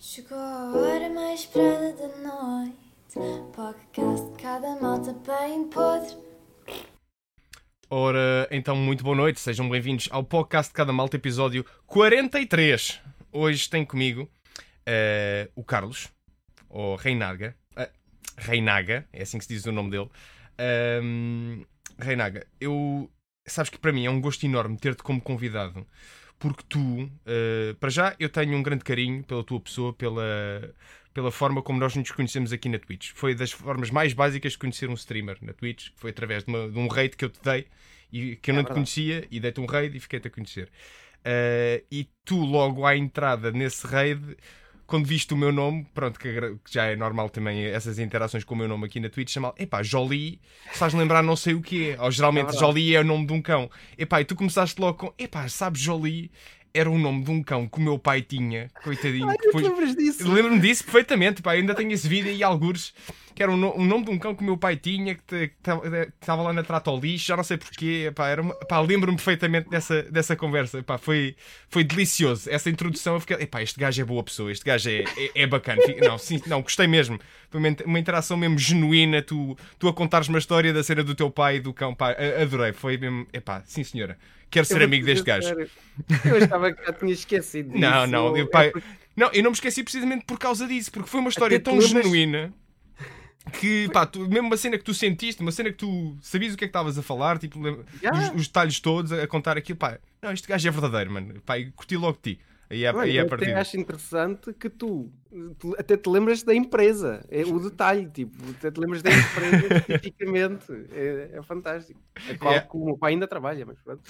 Chegou a hora mais esperada da noite. Podcast cada malta bem podre. Ora, então, muito boa noite, sejam bem-vindos ao podcast de Cada Malta, episódio 43. Hoje tem comigo eh, o Carlos, ou Reinaga. eh, Reinaga, é assim que se diz o nome dele. Ahm, Reinaga, eu. Sabes que para mim é um gosto enorme ter-te como convidado, porque tu, eh, para já, eu tenho um grande carinho pela tua pessoa, pela, pela forma como nós nos conhecemos aqui na Twitch. Foi das formas mais básicas de conhecer um streamer na Twitch, foi através de, uma- de um raid que eu te dei e que eu É não te conhecia e dei-te um raid e fiquei-te a conhecer. Eh, e tu, logo à entrada nesse raid, quando viste o meu nome, pronto, que, já é normal também essas interações com o meu nome aqui na Twitch, chamar, epá, Jolie, estás lembrar não sei o que é. Ou geralmente É. Jolie é o nome de um cão. Epá, e tu começaste logo com, epá, sabes, Jolie era o nome de um cão que o meu pai tinha, coitadinho. Ai, depois- lembras disso? Lembro-me disso perfeitamente, pá, ainda tenho esse vídeo aí, algures, que era o, no- o nome de um cão que o meu pai tinha, que estava lá na trata ao lixo, já não sei porquê, pá, era uma- pá, lembro-me perfeitamente dessa, dessa conversa, pá, foi, foi delicioso, essa introdução, eu fiquei, epá, este gajo é boa pessoa, este gajo é, é, é bacana, não, sim, não, gostei mesmo, foi uma, int- uma interação mesmo genuína, tu, tu a contares uma história da cena do teu pai e do cão, pá, adorei, foi mesmo, epá, sim senhora, quero ser amigo te deste gajo. Eu achava que já tinha esquecido disso. Não, não, eu, É pá, porque- não, eu não me esqueci precisamente por causa disso, porque foi uma história Até tão lembras- genuína que, pá, tu, mesmo uma cena que tu sentiste, uma cena que tu sabias o que é que estavas a falar, tipo, Já. os, os detalhes todos, a, a contar aquilo, pá, não, este gajo é verdadeiro, mano, pá, e curti logo de ti. Aí é, Olha, é a eu partir. até acho interessante que tu, tu até te lembras da empresa. É o detalhe, tipo, até te lembras da empresa especificamente. É, é fantástico. A qual É. que o meu pai ainda trabalha, mas pronto.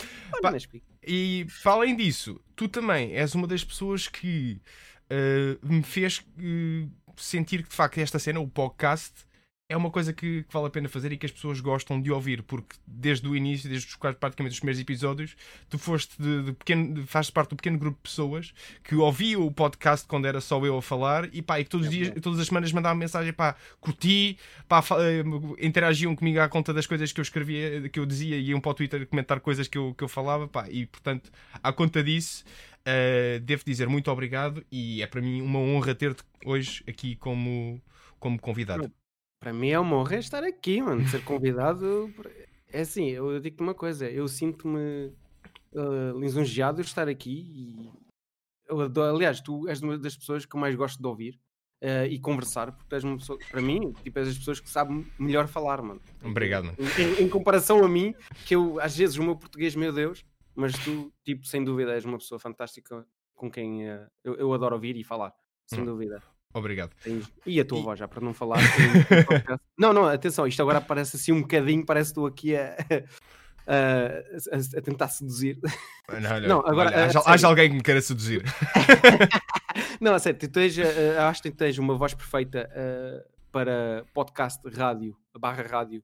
Explico. E para além disso, tu também és uma das pessoas que eh, me fez eh, sentir que de facto esta cena, o podcast, é uma coisa que, que vale a pena fazer e que as pessoas gostam de ouvir, porque desde o início, desde os quase praticamente os primeiros episódios, tu foste de, de pequeno, fazes parte do pequeno grupo de pessoas que ouviam o podcast quando era só eu a falar e pá, e que todos os dias, todas as semanas mandavam mensagem, pá, curti, pá, eh, interagiam comigo à conta das coisas que eu escrevia, que eu dizia, e iam para o Twitter comentar coisas que eu, que eu falava, pá, e portanto, à conta disso, eh, devo dizer muito obrigado e é para mim uma honra ter-te hoje aqui como, como convidado. Para mim é uma honra estar aqui, mano. Ser convidado. É assim, eu digo-te uma coisa. Eu sinto-me ah, lisonjeado de estar aqui e. eu adoro- aliás, tu és uma das pessoas que eu mais gosto de ouvir ah, e conversar, porque és uma pessoa, para mim, tipo, és das pessoas que sabem melhor falar, mano. Obrigado, mano. Em, em comparação a mim, que eu, às vezes, o meu português, meu Deus, mas tu, tipo, sem dúvida, és uma pessoa fantástica com quem ah, eu, eu adoro ouvir e falar, sem Hum. dúvida. Obrigado. E a tua E- voz, já para não falar. não, não, atenção, isto agora parece assim um bocadinho, parece que estou aqui a, a, a- a tentar seduzir. Não, olha, Não, agora, olha, a haja, haja alguém que me queira seduzir. Não, a sério, tu tens, eh, acho que tens uma voz perfeita eh, para podcast, rádio, barra rádio,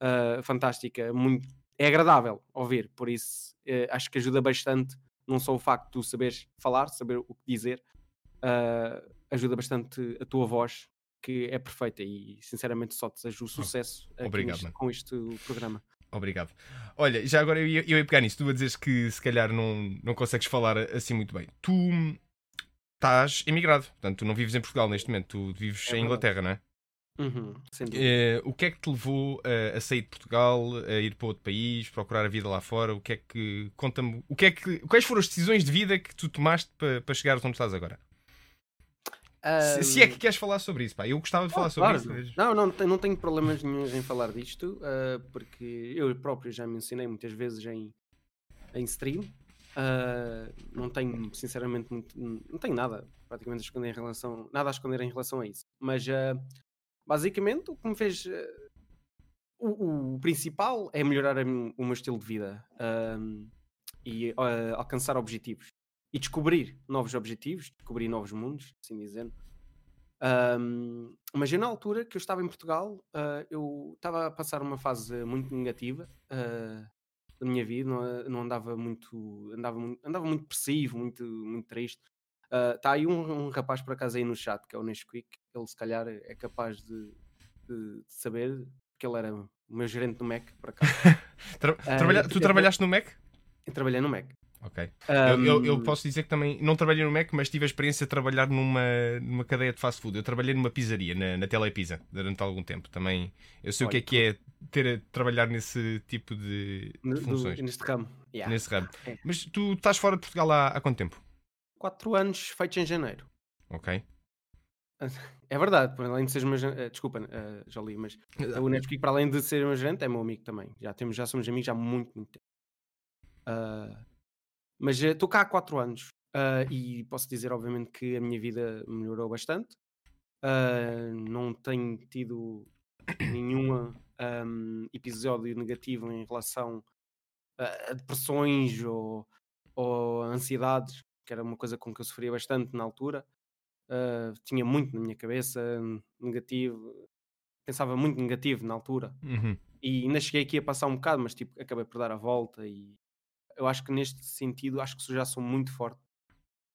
eh, fantástica, muito, é agradável ouvir, por isso eh, acho que ajuda bastante, não só o facto de tu saberes falar, saber o que dizer, eh, ajuda bastante a tua voz, que é perfeita e sinceramente só desejo o sucesso aqui Obrigado, mano. com este programa. Obrigado. Olha, já agora eu ia, eu ia pegar nisso. Tu a dizes que se calhar não, não consegues falar assim muito bem. Tu estás emigrado, portanto, tu não vives em Portugal neste momento, tu vives É em Inglaterra, não é? Uhum. Eh, o que é que te levou a, a sair de Portugal, a ir para outro país, procurar a vida lá fora? O que é que. Conta-me. O que é que, quais foram as decisões de vida que tu tomaste para, para chegares onde estás agora? Se, se é que queres falar sobre isso, pá. Eu gostava de falar Ah, sobre claro. isso. Não, não, não tenho problemas nenhum em falar disto, ah, porque eu próprio já mencionei muitas vezes em, em stream. Ah, não tenho, sinceramente, muito, não tenho nada praticamente a esconder em relação, nada a esconder em relação a isso. Mas ah, basicamente o que me fez o, o principal é melhorar o meu estilo de vida e alcançar objetivos e descobrir novos objetivos, descobrir novos mundos, assim dizendo. Ahm, mas eu, na altura que eu estava em Portugal, ah, eu estava a passar uma fase muito negativa ah, da minha vida, não, não andava muito, andava muito, andava muito depressivo, muito, muito triste. Está aí um, um rapaz por acaso aí no chat, que é o Nesquik, ele se calhar é capaz de, de- de saber, porque ele era o meu gerente no Mac, por acaso. Tra- Ah, trabalha- tu trabalhaste no Mac? Eu trabalhei no Mac. Ok. Eu, eu- eu Ahm, posso dizer que também não trabalhei no Mac, mas tive a experiência de trabalhar numa, numa cadeia de fast food. Eu trabalhei numa pizzaria, na, na Telepizza, durante algum tempo. Também eu sei o que é Olha, que é ter a trabalhar nesse tipo de, de do- funções, neste ramo. Yeah. nesse ramo. É. Mas tu estás fora de Portugal há, há quanto tempo? Quatro anos feitos em janeiro. Ok. É verdade, além de seres meu gerente, desculpa, uh, Jolie, mas o Netflix, para além de ser meu gerente, é meu amigo também. Já, temos, já somos amigos há muito, muito tempo. Ah, mas estou cá há 4 anos ah, e posso dizer, obviamente, que a minha vida melhorou bastante. Ah, não tenho tido nenhum ahm, episódio negativo em relação a, a depressões ou, ou a ansiedades, que era uma coisa com que eu sofria bastante na altura. Ah, tinha muito na minha cabeça, negativo, pensava muito negativo na altura Uhum. e ainda cheguei aqui a passar um bocado, mas tipo, acabei por dar a volta e eu acho que neste sentido acho que já sou muito forte.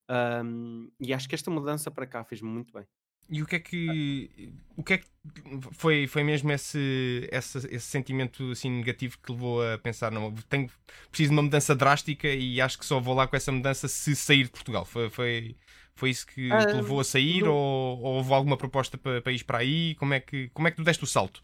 Ahm, e acho que esta mudança para cá fez-me muito bem. E o que é que. O que é que foi, foi mesmo esse, esse, esse sentimento assim negativo que levou a pensar, não, tenho, preciso de uma mudança drástica e acho que só vou lá com essa mudança se sair de Portugal? Foi, foi, foi isso que Ah, te levou a sair ou, ou houve alguma proposta para, para ir para aí? Como é, que, como é que tu deste o salto?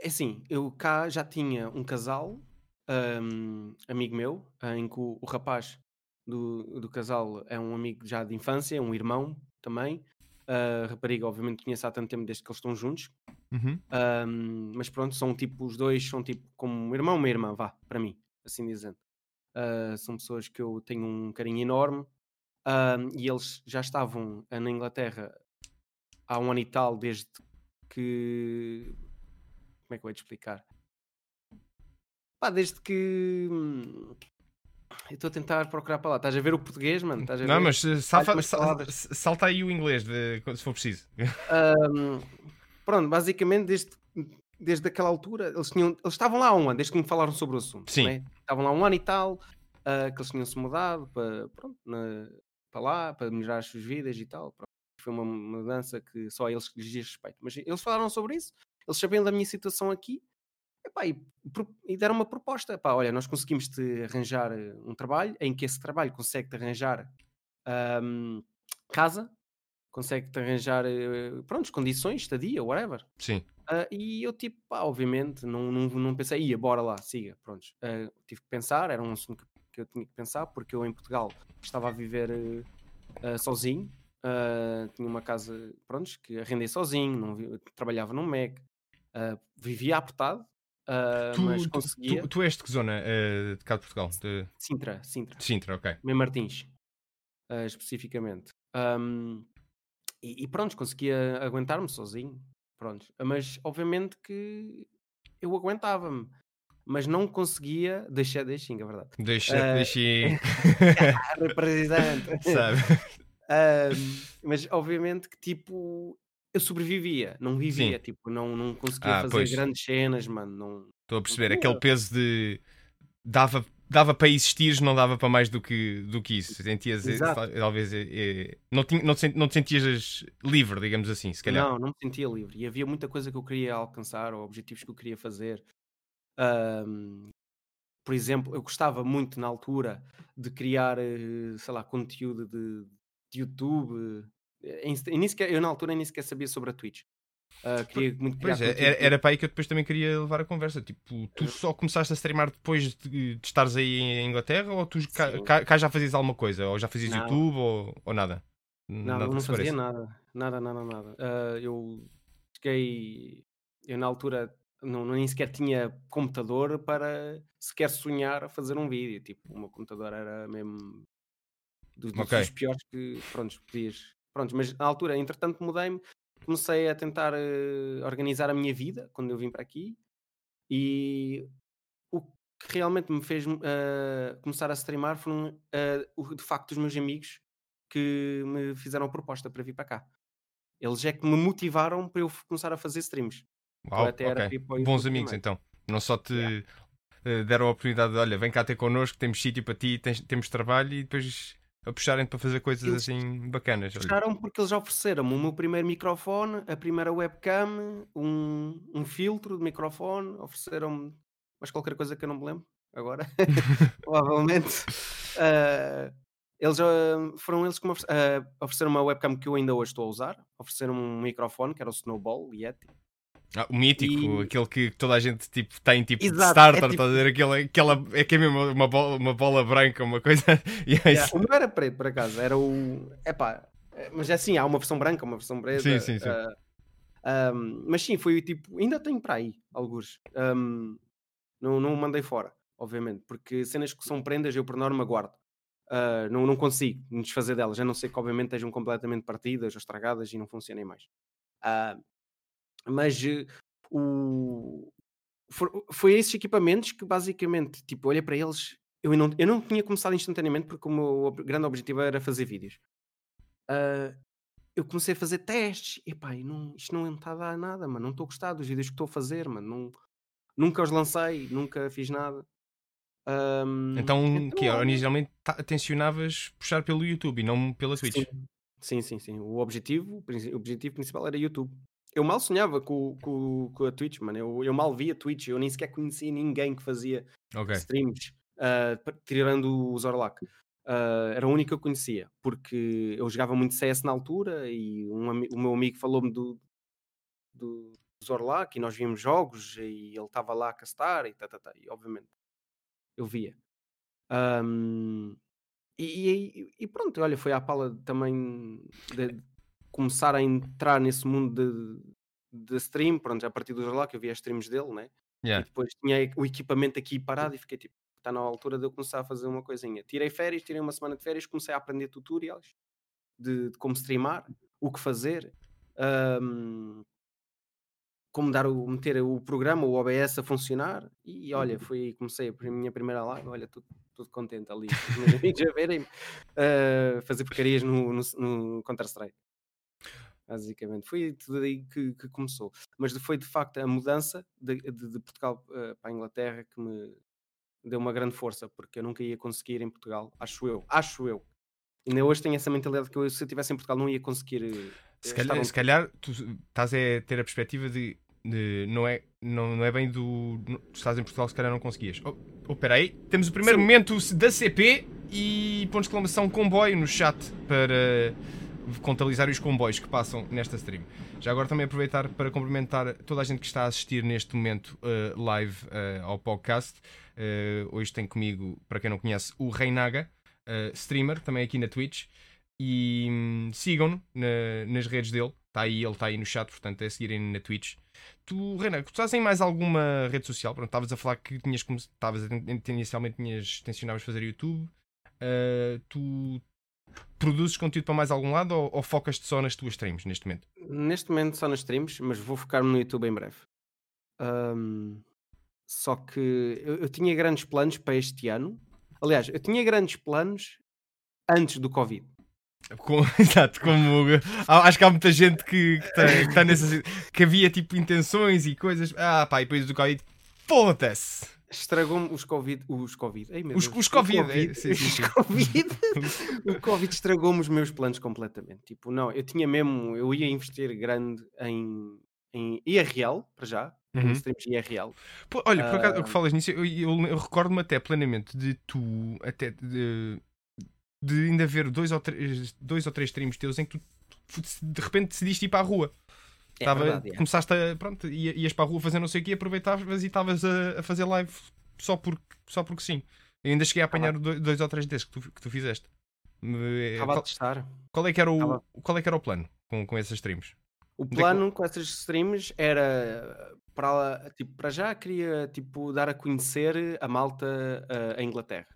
É assim, eu cá já tinha um casal, ahm, amigo meu, em que o, o rapaz do, do casal é um amigo já de infância, um irmão também. A rapariga, obviamente, conheço há tanto tempo desde que eles estão juntos. Uhum. Ahm, mas pronto, são tipo, os dois são tipo como um irmão e uma irmã, vá, para mim, assim dizendo. Ah, são pessoas que eu tenho um carinho enorme Ahm, e eles já estavam ah, na Inglaterra há um ano e tal, desde que. Como é que eu vou te explicar? Pá, desde que. hum, Eu estou a tentar procurar para lá. Estás a ver o português, mano? Estás a Não, ver? mas uh, salta, aí o inglês de- se for preciso. Ahm, pronto, basicamente desde, desde aquela altura eles, tinham, eles estavam lá há um ano, desde que me falaram sobre o assunto. Sim. né? Estavam lá um ano e tal, ah, que eles tinham-se mudado para, pronto, na- para lá, para melhorar as suas vidas e tal. Pronto. Foi uma mudança que só a eles lhes diz respeito. Mas eles falaram sobre isso, eles sabiam da minha situação aqui epá, e, e deram uma proposta. Epá, olha, nós conseguimos te arranjar eh, um trabalho em que esse trabalho consegue-te arranjar ahm, casa, consegue-te arranjar eh, pronto, condições, estadia, whatever. Sim. Ah, e eu, tipo, pá, obviamente, não, não, não pensei, ia, bora lá, siga, prontos. Ah, tive que pensar, era um assunto que, eu tinha que pensar, porque eu em Portugal estava a viver ah, sozinho, tinha uma casa, prontos, que arrendei sozinho, não trabalhava num Mac, ah, vivia apertado, ah, Tu, mas tu- conseguia. tu- tu és de que zona uh, de cá de Portugal? De Sintra, Sintra. de Sintra, ok. Mem Martins, ah, especificamente. Ahm, e, e pronto, conseguia aguentar-me sozinho. Pronto. Mas obviamente que eu aguentava-me, mas não conseguia. Deixa, deixem, é verdade. Deixa, deixa aí. Ah, representante. Sabe? Ahm, mas obviamente que tipo eu sobrevivia, não vivia, Sim. tipo, não, não conseguia Ah, fazer pois. grandes cenas, mano. Não... Estou a perceber. Aquele peso de. Dava, dava para existir, não dava para mais do que, do que isso. Sentias, eh, Exato. tal- talvez. eh, não, tinha, não, te, não te sentias livre, digamos assim, se calhar. Não, não me sentia livre. E havia muita coisa que eu queria alcançar, ou objetivos que eu queria fazer. Ahm, por exemplo, eu gostava muito na altura de criar, sei lá, conteúdo de, de YouTube. Eh, em- Eu, nem sequer- eu na altura nem sequer sabia sobre a Twitch. Ah, queria muito Pois é, era, era para aí que eu depois também queria levar a conversa. Tipo, tu Uhum. só começaste a streamar depois de, de estares aí em Inglaterra ou tu cá, cá- cá já fazias alguma coisa? Ou já fazias Não. YouTube ou, ou nada? Nada que não fazia pareça. nada. Nada, nada, nada. Ah, eu cheguei. Eu na altura não, nem sequer tinha computador para sequer sonhar a fazer um vídeo. Tipo, o meu computador era mesmo dos, dos- Ok. dos piores que. Prontos, podias. Prontos, mas na altura, entretanto, mudei-me. Comecei a tentar eh, organizar a minha vida quando eu vim para aqui. E o que realmente me fez eh, começar a streamar foram eh, o- de facto os meus amigos que me fizeram a proposta para vir para cá. Eles é que me motivaram para eu começar a fazer streams. Uau, até era ok. para ir para o Bons amigos também. então. Não só te Yeah. eh, deram a oportunidade de, olha, vem cá ter connosco, temos sítio para ti, tens- temos trabalho e depois a puxarem para fazer coisas Eles assim bacanas. olha. Puxaram porque eles ofereceram-me o meu primeiro microfone, a primeira webcam, um, um filtro de microfone, ofereceram-me mais qualquer coisa que eu não me lembro agora, provavelmente. Ah, eles ah, foram eles que me oferece- ah, ofereceram uma webcam que eu ainda hoje estou a usar. Ofereceram um microfone que era o Snowball Yeti. Ah, o mítico, E- aquele que toda a gente tipo, tem tipo de Exato, starter, é tipo- estás a ver? Aquele, aquela, é que é mesmo uma bola, uma bola branca, uma coisa. É Yeah, isso. o meu era preto, por acaso. Era o. Epá, eh, mas é assim, há uma versão branca, uma versão preta. Sim, sim, sim. ah, ahm, mas sim, foi tipo. Ainda tenho para aí, alguns. Ahm, não, não o mandei fora, obviamente, porque cenas que são prendas eu por norma guardo. Ah, não, não consigo me desfazer delas, a não ser que obviamente estejam completamente partidas ou estragadas e não funcionem mais. Ah, mas eh, o... for- foi esses equipamentos que basicamente, tipo, olhei para eles, eu não, eu não tinha começado instantaneamente porque o meu grande objetivo era fazer vídeos. Ah, eu comecei a fazer testes e e não, isto não está a dar nada, mano. Não estou a gostar dos vídeos que estou a fazer, mano. Não, nunca os lancei, nunca fiz nada. Ahm, Então, que é, olha, originalmente ta- tensionavas puxar pelo YouTube e não pela Twitch. Sim, sim, sim, sim. O objetivo, o objetivo principal era YouTube. Eu mal sonhava com, com, com a Twitch, mano. Eu, eu mal via Twitch, eu nem sequer conhecia ninguém que fazia Ok. streams, pa- tirando o Zorlac. Ah, era o único que eu conhecia, porque eu jogava muito CS na altura e um o meu amigo falou-me do, do Zorlac e nós víamos jogos e ele estava lá a castar e, tá, tá, tá, e obviamente eu via. Ahm, e, e- e pronto, olha, foi à pala também de começar a entrar nesse mundo de, de stream, pronto, a partir do Zorlac eu via streams dele, né? E Yeah. depois tinha o equipamento aqui parado e fiquei tipo, está na altura de eu começar a fazer uma coisinha. Tirei férias, tirei uma semana de férias, comecei a aprender tutorials de, de como streamar, o que fazer, ahm, como dar o, meter o programa, o OBS a funcionar. E olha, foi aí que comecei a minha primeira live, olha, tudo, tudo contente ali, os meus amigos a verem fazer porcarias no, no, no Counter-Strike. Basicamente, foi tudo aí que, que começou. Mas foi de facto a mudança de, de- de Portugal eh, para a Inglaterra que me deu uma grande força, porque eu nunca ia conseguir em Portugal, acho eu, acho eu. Ainda hoje tenho essa mentalidade que eu, se eu estivesse em Portugal não ia conseguir. eh, Se calhar, onde se calhar tu estás a ter a perspectiva de, de- não, é, não, não é bem do. no- Tu estás em Portugal, se calhar não conseguias. Oh, oh peraí, temos o primeiro Sim. momento da CP e ponto de exclamação comboio no chat para contabilizar os comboios que passam nesta stream. Já agora também aproveitar para cumprimentar toda a gente que está a assistir neste momento eh, live eh, ao podcast. Eh, hoje tem comigo, para quem não conhece, o Reinaga, streamer, também aqui na Twitch. E hum, sigam-no na- nas redes dele. Está aí, ele está aí no chat, portanto é seguirem na Twitch. Tu, Reina, tu estás em mais alguma rede social? Pronto, estavas a falar que tinhas ten- inicialmente tinhas, tensionavas fazer YouTube. Ah, tu produzes conteúdo para mais algum lado ou, ou focas-te só nas tuas streams neste momento? Neste momento só nas streams, mas vou focar-me no YouTube em breve. Ahm, só que eu, eu tinha grandes planos para este ano. Aliás, eu tinha grandes planos antes do Covid. Com- exato, como acho que há muita gente que está que tá nessa si- que havia tipo intenções e coisas. Ah, pá, e depois do Covid, foda-se! Estragou-me os Covid. Os Covid. Ei, Os- os o Covid, é, sim, sim, os. Covid. o Covid estragou-me os meus planos completamente. Tipo, não, eu tinha mesmo. Eu ia investir grande em, em IRL, para já. Uhum. Streams IRL. Pô, olha, por acaso, o Ah. que falas nisso, eu, eu- eu recordo-me até plenamente de tu, até de, de ainda ver dois ou, três, dois ou três streams teus em que tu de repente decidiste ir para a rua. É Tava- verdade, é. Começaste a. Pronto, ia- ias para a rua fazer não sei o que, aproveitavas e estavas a, a fazer live só porque, só porque sim. Eu ainda cheguei a apanhar dois, dois ou três desses que tu, que tu fizeste. Estava a Qual, testar. qual é que era o, qual é que era o plano com, com esses streams? O é plano com essas streams era para, tipo, para já queria tipo, dar a conhecer a malta uh, a Inglaterra.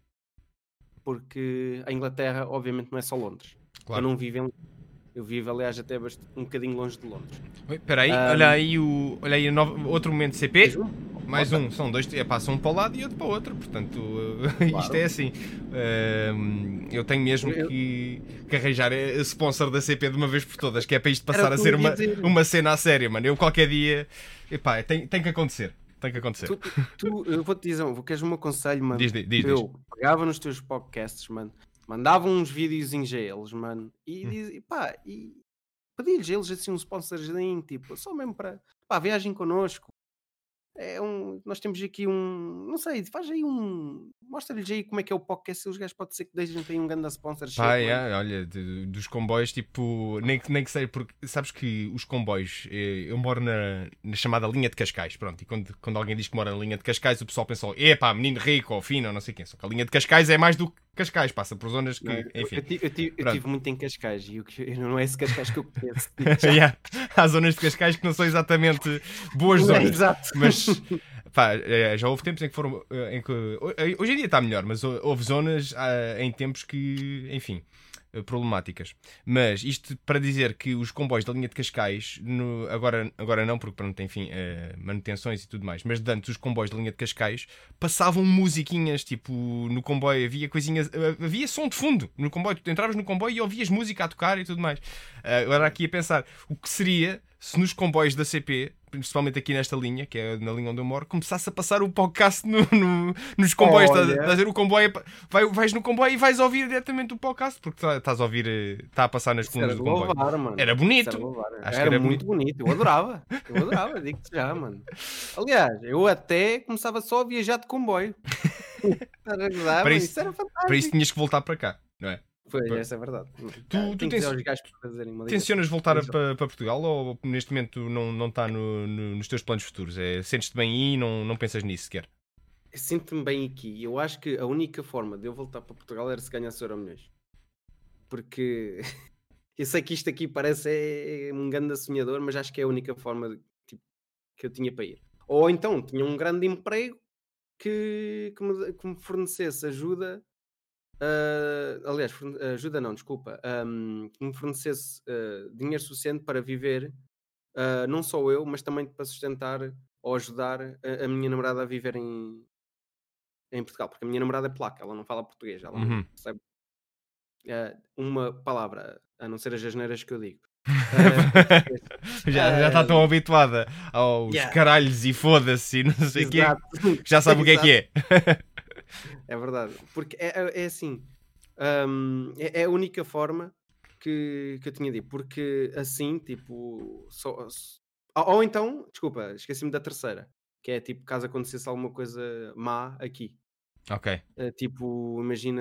Porque a Inglaterra, obviamente, não é só Londres. Claro. Eu não vivo em Eu vivo, aliás, até um bocadinho longe de Londres. Oi, Espera aí, Ah, olha aí, o, olha aí o novo- outro momento de CP. Mais um? Um, são dois, é são um para o lado e outro para o outro, portanto, uh, isto Claro. é assim. Um, eu tenho mesmo que, que arranjar a sponsor da CP de uma vez por todas, que é para isto passar a ser uma, dizer. uma cena a sério, mano. Eu qualquer dia, epá, tem, tem que acontecer, tem que acontecer. Tu, tu- eu vou-te dizer, queres o meu conselho, mano? Diz, diz, diz. eu pegava nos teus podcasts, mano, mandava uns videozinhos a eles, mano, e, Hum. diz- e pá, e pedia-lhes a eles assim um sponsorzinho, tipo, só mesmo para, pá, viagem connosco, é um, nós temos aqui um, não sei, faz aí um, mostra-lhes aí como é que é o podcast, os gajos pode ser que deixem tem um grande sponsorship. Pá, mano. é, olha, de- dos comboios, tipo, nem, que- nem que sei, porque sabes que os comboios, eh, eu moro na, na chamada linha de Cascais, pronto, e quando, quando alguém diz que mora na linha de Cascais, o pessoal pensa, epá, menino rico ou fino, ou não sei quem, só que a linha de Cascais é mais do que Cascais, passa por zonas que, Não é? Eu- enfim. Eu, ti- eu ti- eu Pronto. tive muito em Cascais e o que- não é esse Cascais que eu conheço. Yeah, Há zonas de Cascais que não são exatamente boas É, zonas. Exato. Mas pá, eh, já houve tempos em que foram. eh, Em que, eh, hoje em dia está melhor, mas hou- houve zonas em tempos que, enfim, eh, problemáticas. Mas isto para dizer que os comboios da linha de Cascais, no- agora, agora não, porque pronto, enfim, eh, manutenções e tudo mais, mas antes os comboios da linha de Cascais passavam musiquinhas, tipo, no comboio havia coisinhas, eh, havia som de fundo no comboio. Tu entravas no comboio e ouvias música a tocar e tudo mais. Agora aqui a pensar, o que seria se nos comboios da CP, principalmente aqui nesta linha, que é na linha onde eu moro, começasse a passar o podcast no- no- nos comboios. Estás, Olha. estás a ver o comboio, vai, vais no comboio e vais ouvir diretamente o podcast, porque tá- estás a ouvir, está a passar nas era colunas do comboio. louvar. Era bonito. era. Acho que era, era muito bonito. Eu adorava. Eu adorava, digo-te já, mano. Aliás, eu até começava só a viajar de comboio. Era Para isso- isso era. Para isso tinhas que voltar para cá, não é? Pois, Pois. essa é verdade. tu Tem que tens- dizer aos gajos para fazerem uma ligação. Tencionas voltar a- para, para Portugal ou neste momento não, não está no- no- nos teus planos futuros? É, Sentes-te bem aí e não, não pensas nisso sequer? Sinto-me bem aqui. Eu acho que a única forma de eu voltar para Portugal era se ganhasse Euro milhões. Porque eu sei que isto aqui parece é um grande sonhador, mas acho que é a única forma de- tipo, que eu tinha para ir. Ou então tinha um grande emprego que, que, me, que me fornecesse ajuda. Ah, aliás, forne- ajuda não, desculpa. ahm, que me fornecesse ah, dinheiro suficiente para viver, ah, não só eu, mas também para sustentar ou ajudar a, a minha namorada a viver em, em Portugal, porque a minha namorada é polaca, ela não fala português, ela Uhum. não percebe uma palavra, a não ser as asneiras que eu digo. Eh, já, já está tão habituada aos Yeah. caralhos e foda-se e não sei o quê, já sabe o que é que é. É verdade, porque é, é- é assim, hum, é, é a única forma que, que eu tinha de ir, porque assim, tipo, só, ou, ou então, desculpa, esqueci-me da terceira, que é tipo, caso acontecesse alguma coisa má aqui. Ok. Uh, tipo, imagina,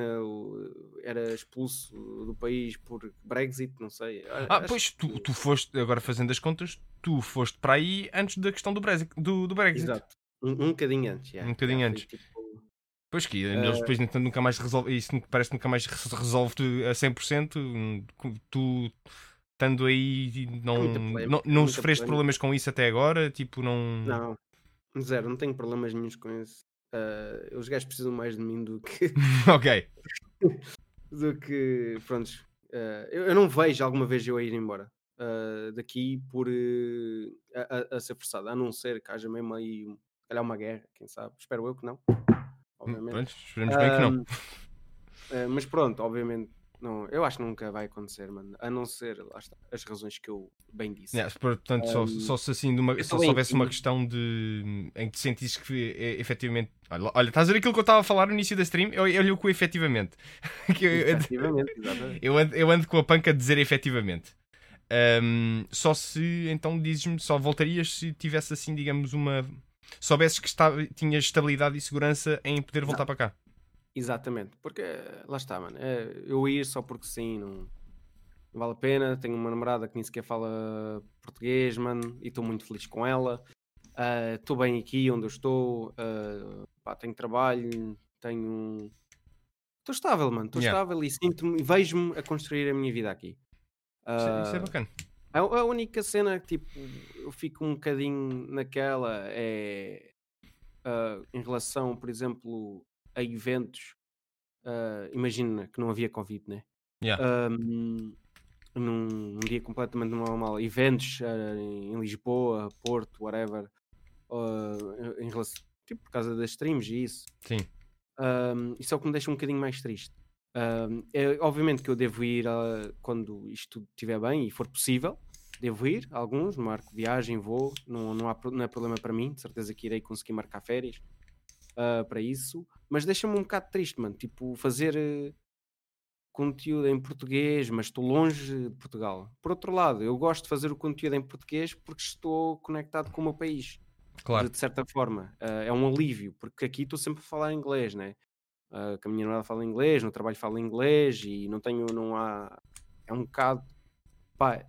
era expulso do país por Brexit, não sei. A- Ah, acho pois tu, que- tu foste, agora fazendo as contas, tu foste para aí antes da questão do Brexit. Do, do Brexit. Exato. Um, um bocadinho antes. yeah, Um bocadinho yeah, antes. foi tipo- Pois que Eh, eles depois então, nunca mais resolve, isso parece que nunca mais re- resolve a 100%. hum, Tu estando aí não, não, não sofreste problemas com isso até agora? Tipo, não. Não, zero, não tenho problemas nenhums com isso. Uh, os gajos precisam mais de mim do que. ok. do que prontos. uh, eu, eu não vejo alguma vez eu a ir embora uh, daqui por uh, a, a- a ser forçado, a não ser que haja mesmo aí calhar uma guerra, quem sabe. Espero eu que não. Obviamente. Pronto, esperemos bem que não. Eh, mas pronto, obviamente, não, eu acho que nunca vai acontecer, mano. A não ser, lá está, as razões que eu bem disse. Yeah, portanto, só, Um, só se assim, uma, só se houvesse uma questão de em que te sentisses que é, efetivamente. Olha, olha, estás a ver aquilo que eu estava a falar no início da stream? Eu, eu com o efetivamente. Que eu, Efetivamente, exatamente. eu ando, eu ando com a panca de dizer efetivamente. Ahm, só se então dizes-me, só voltarias se tivesse assim, digamos, uma. Soubesses que estava, tinhas estabilidade e segurança em poder voltar para cá. Exatamente, porque lá está, mano. é, eu ir só porque sim, não, não vale a pena. Tenho uma namorada que nem sequer fala português, mano, e estou muito feliz com ela. Ah, Estou bem aqui onde eu estou, ah, pá, tenho trabalho, tenho. Estou estável, mano. Estou Yeah. estável e sinto-me vejo-me a construir a minha vida aqui. Isso, é- isso é Ah, bacana. A, a única cena que tipo, eu fico um bocadinho naquela é ah, em relação, por exemplo, a eventos. ah, imagina que não havia Covid, né? Yeah. Ahm, num, num dia completamente normal, eventos ah, em Lisboa, Porto, whatever, ah, em relação, tipo, por causa das streams e isso. Sim. Um, isso é o que me deixa um bocadinho mais triste. Um, é, obviamente que eu devo ir ah, quando isto tudo estiver bem e for possível. Devo ir, alguns, marco viagem, vou, não, não, há, não é problema para mim, de certeza que irei conseguir marcar férias ah, para isso, mas deixa-me um bocado triste, mano. Tipo, fazer eh, conteúdo em português, mas estou longe de Portugal. Por outro lado, eu gosto de fazer o conteúdo em português porque estou conectado com o meu país. Claro. de, de certa forma. Ah, é um alívio, porque aqui estou sempre a falar inglês, né? Ah, que a minha namorada fala inglês, no trabalho fala inglês e não tenho, não há. É um bocado. Pá,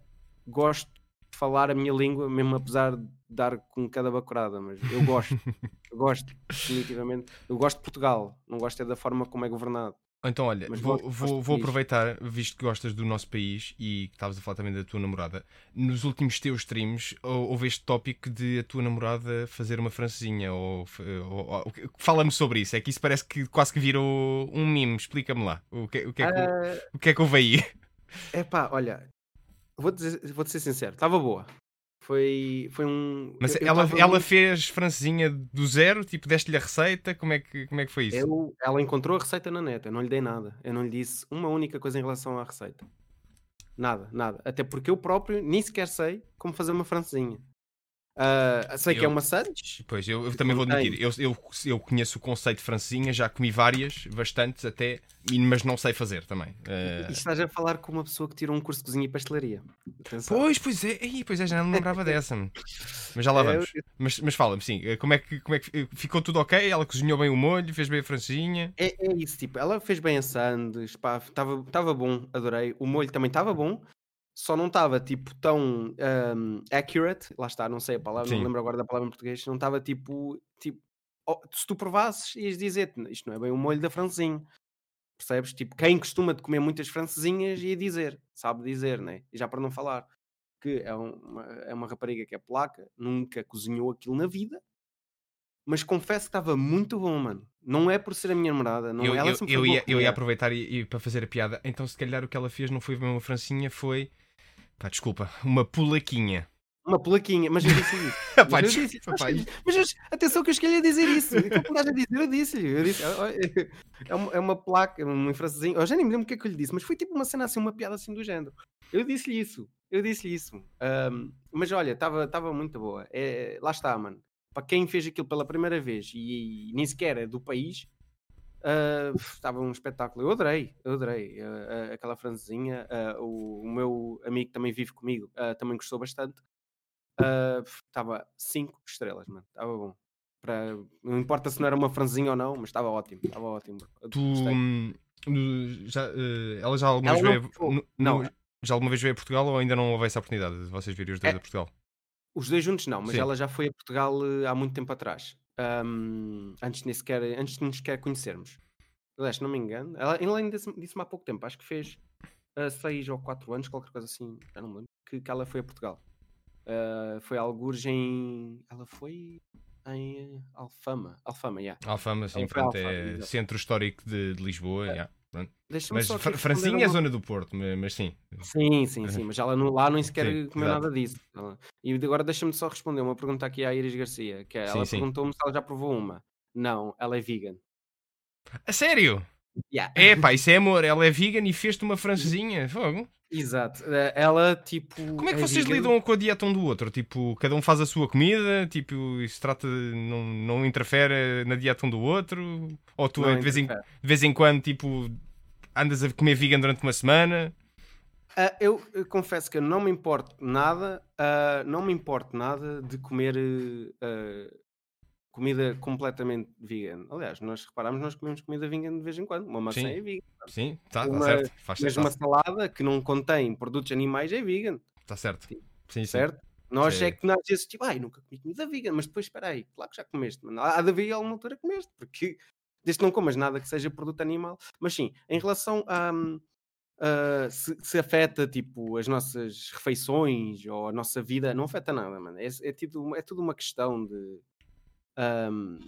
gosto de falar a minha língua, mesmo apesar de dar com cada bacurada, mas eu gosto, eu gosto, definitivamente. Eu gosto de Portugal, não gosto é da forma como é governado. Então, olha, Mas vou, vou, vou aproveitar, visto que gostas do nosso país e que estavas a falar também da tua namorada, nos últimos teus streams hou- houve este tópico de a tua namorada fazer uma francesinha. Ou, ou- ou- Fala-me sobre isso, é que isso parece que quase que virou um mime. Explica-me lá. O que, o, que é que, Ah, o que é que houve aí? É pá, olha, vou dizer, vou ser sincero, estava boa. Foi, foi um. Mas eu- ela, ela muito- fez francesinha do zero? Tipo, deste-lhe a receita? Como é, que, como é que foi isso? eu- ela encontrou a receita na net, eu não lhe dei nada. Eu não lhe disse uma única coisa em relação à receita. Nada, nada. Até porque eu próprio nem sequer sei como fazer uma francesinha. Ah, sei que é Eu- uma Santos. Pois, eu, eu também vou admitir, eu, eu, eu conheço o conceito de francesinha, já comi várias, bastantes até, mas não sei fazer também. Eh, E estás a falar com uma pessoa que tirou um curso de cozinha e pastelaria. Atenção. Pois, pois é, Ei, pois é, já não me lembrava dessa. Mas já lá É, vamos. Mas, mas fala-me, sim, eh, como é, que, como é que ficou tudo ok? Ela cozinhou bem o molho, fez bem a francesinha. É, é isso, tipo, ela fez bem a sandes, pá, estava bom, adorei. O molho também estava bom, só não estava tipo tão ahm, accurate, lá está, não sei a palavra, não Sim. me lembro agora da palavra em português, não estava tipo, tipo, oh, se tu provasses, ias dizer isto não é bem o molho da francesinha. Percebes? Tipo, quem costuma de comer muitas francesinhas ia dizer, sabe dizer, né? E já para não falar que é uma, é uma rapariga que é placa, nunca cozinhou aquilo na vida, mas confesso que estava muito bom, mano. Não é por ser a minha namorada, não eu, ela eu, eu ia, eu ia aproveitar e, e para fazer a piada. Então, se calhar o que ela fez não foi uma francinha, foi. Pá, desculpa, uma pulaquinha. Uma plaquinha, mas eu disse isso. Pá, Mas, eu desculpa, disse, pá, mas, mas eu- atenção que eu escolhi a dizer isso. Então, quando estás a dizer, eu disse-lhe. Eu disse, "Ah, ah, é, uma, é uma placa, um francesinho. Eu já nem me lembro o que é que eu lhe disse, mas foi tipo uma cena assim, uma piada assim do género. Eu disse-lhe isso. Eu disse-lhe isso. Ahm, mas olha, estava muito boa. É, lá está, mano. Para quem fez aquilo pela primeira vez e, nem sequer é do país, ah, estava um espetáculo. Eu adorei, eu adorei ah, ah, aquela francesinha. Ah, o, o meu amigo que também vive comigo também gostou bastante. Estava 5 estrelas, mano. Estava bom. Pra- Não importa se não era uma franzinha ou não, mas estava ótimo. Estava ótimo. Tu. Hum, já, ela já alguma Ela vez não veio. Não. no- já alguma vez veio a Portugal ou ainda não houve essa oportunidade de vocês virem os dois É. a Portugal? Os dois juntos não, mas Sim. ela já foi a Portugal há muito tempo atrás. Ahm, antes, de nem sequer, antes de nos sequer conhecermos. Aliás, se não me engano, ela, ela ainda disse- disse-me há pouco tempo, acho que fez 6 ou 4 anos, qualquer coisa assim, já não me lembro, que, que ela foi a Portugal. Ah, foi algures em. Ela foi em Alfama. Alfama, já. Alfama, sim, Alfama, é exato. centro histórico de, de Lisboa. É. yeah, Mas Fra- responder Francinha é zona do Porto, ma- mas sim. Sim, sim, sim, mas ela não, lá nem sequer Sim, comeu exato. nada disso. Ela- E agora deixa-me só responder uma pergunta aqui à Iris Garcia, que é, ela perguntou-me se ela já provou uma. Não, ela é vegan. A sério? Yeah. É pá, isso é amor. Ela é vegan e fez-te uma francesinha. Fogo. Exato. Eh, Ela, tipo. Como é que vocês vegan. lidam com a dieta um do outro? Tipo, cada um faz a sua comida? Tipo, isso trata. Não, não interfere na dieta um do outro? Ou tu Não de, vez em, de vez em quando, tipo, andas a comer vegan durante uma semana? Ah, eu, eu confesso que eu não me importo nada, ah, não me importo nada de comer ah, comida completamente vegan. Aliás, nós reparamos, nós comemos comida vegan de vez em quando. Uma maçã Sim. é vegan. Sim, tá, tá Uma- certo. Faz Mas uma salada que não contém produtos animais é vegan. Tá certo. Sim, sim. certo? Nós Sim. é que nós vezes tipo, ai, nunca comi comida vegan, mas depois espera aí, claro que já comeste, mano. há de haver alguma altura que comeste, porque desde que não comas nada que seja produto animal. Mas sim, em relação a hum, a se, se afeta tipo as nossas refeições ou a nossa vida, não afeta nada, mano. É, é, tudo, é tudo uma questão de hum,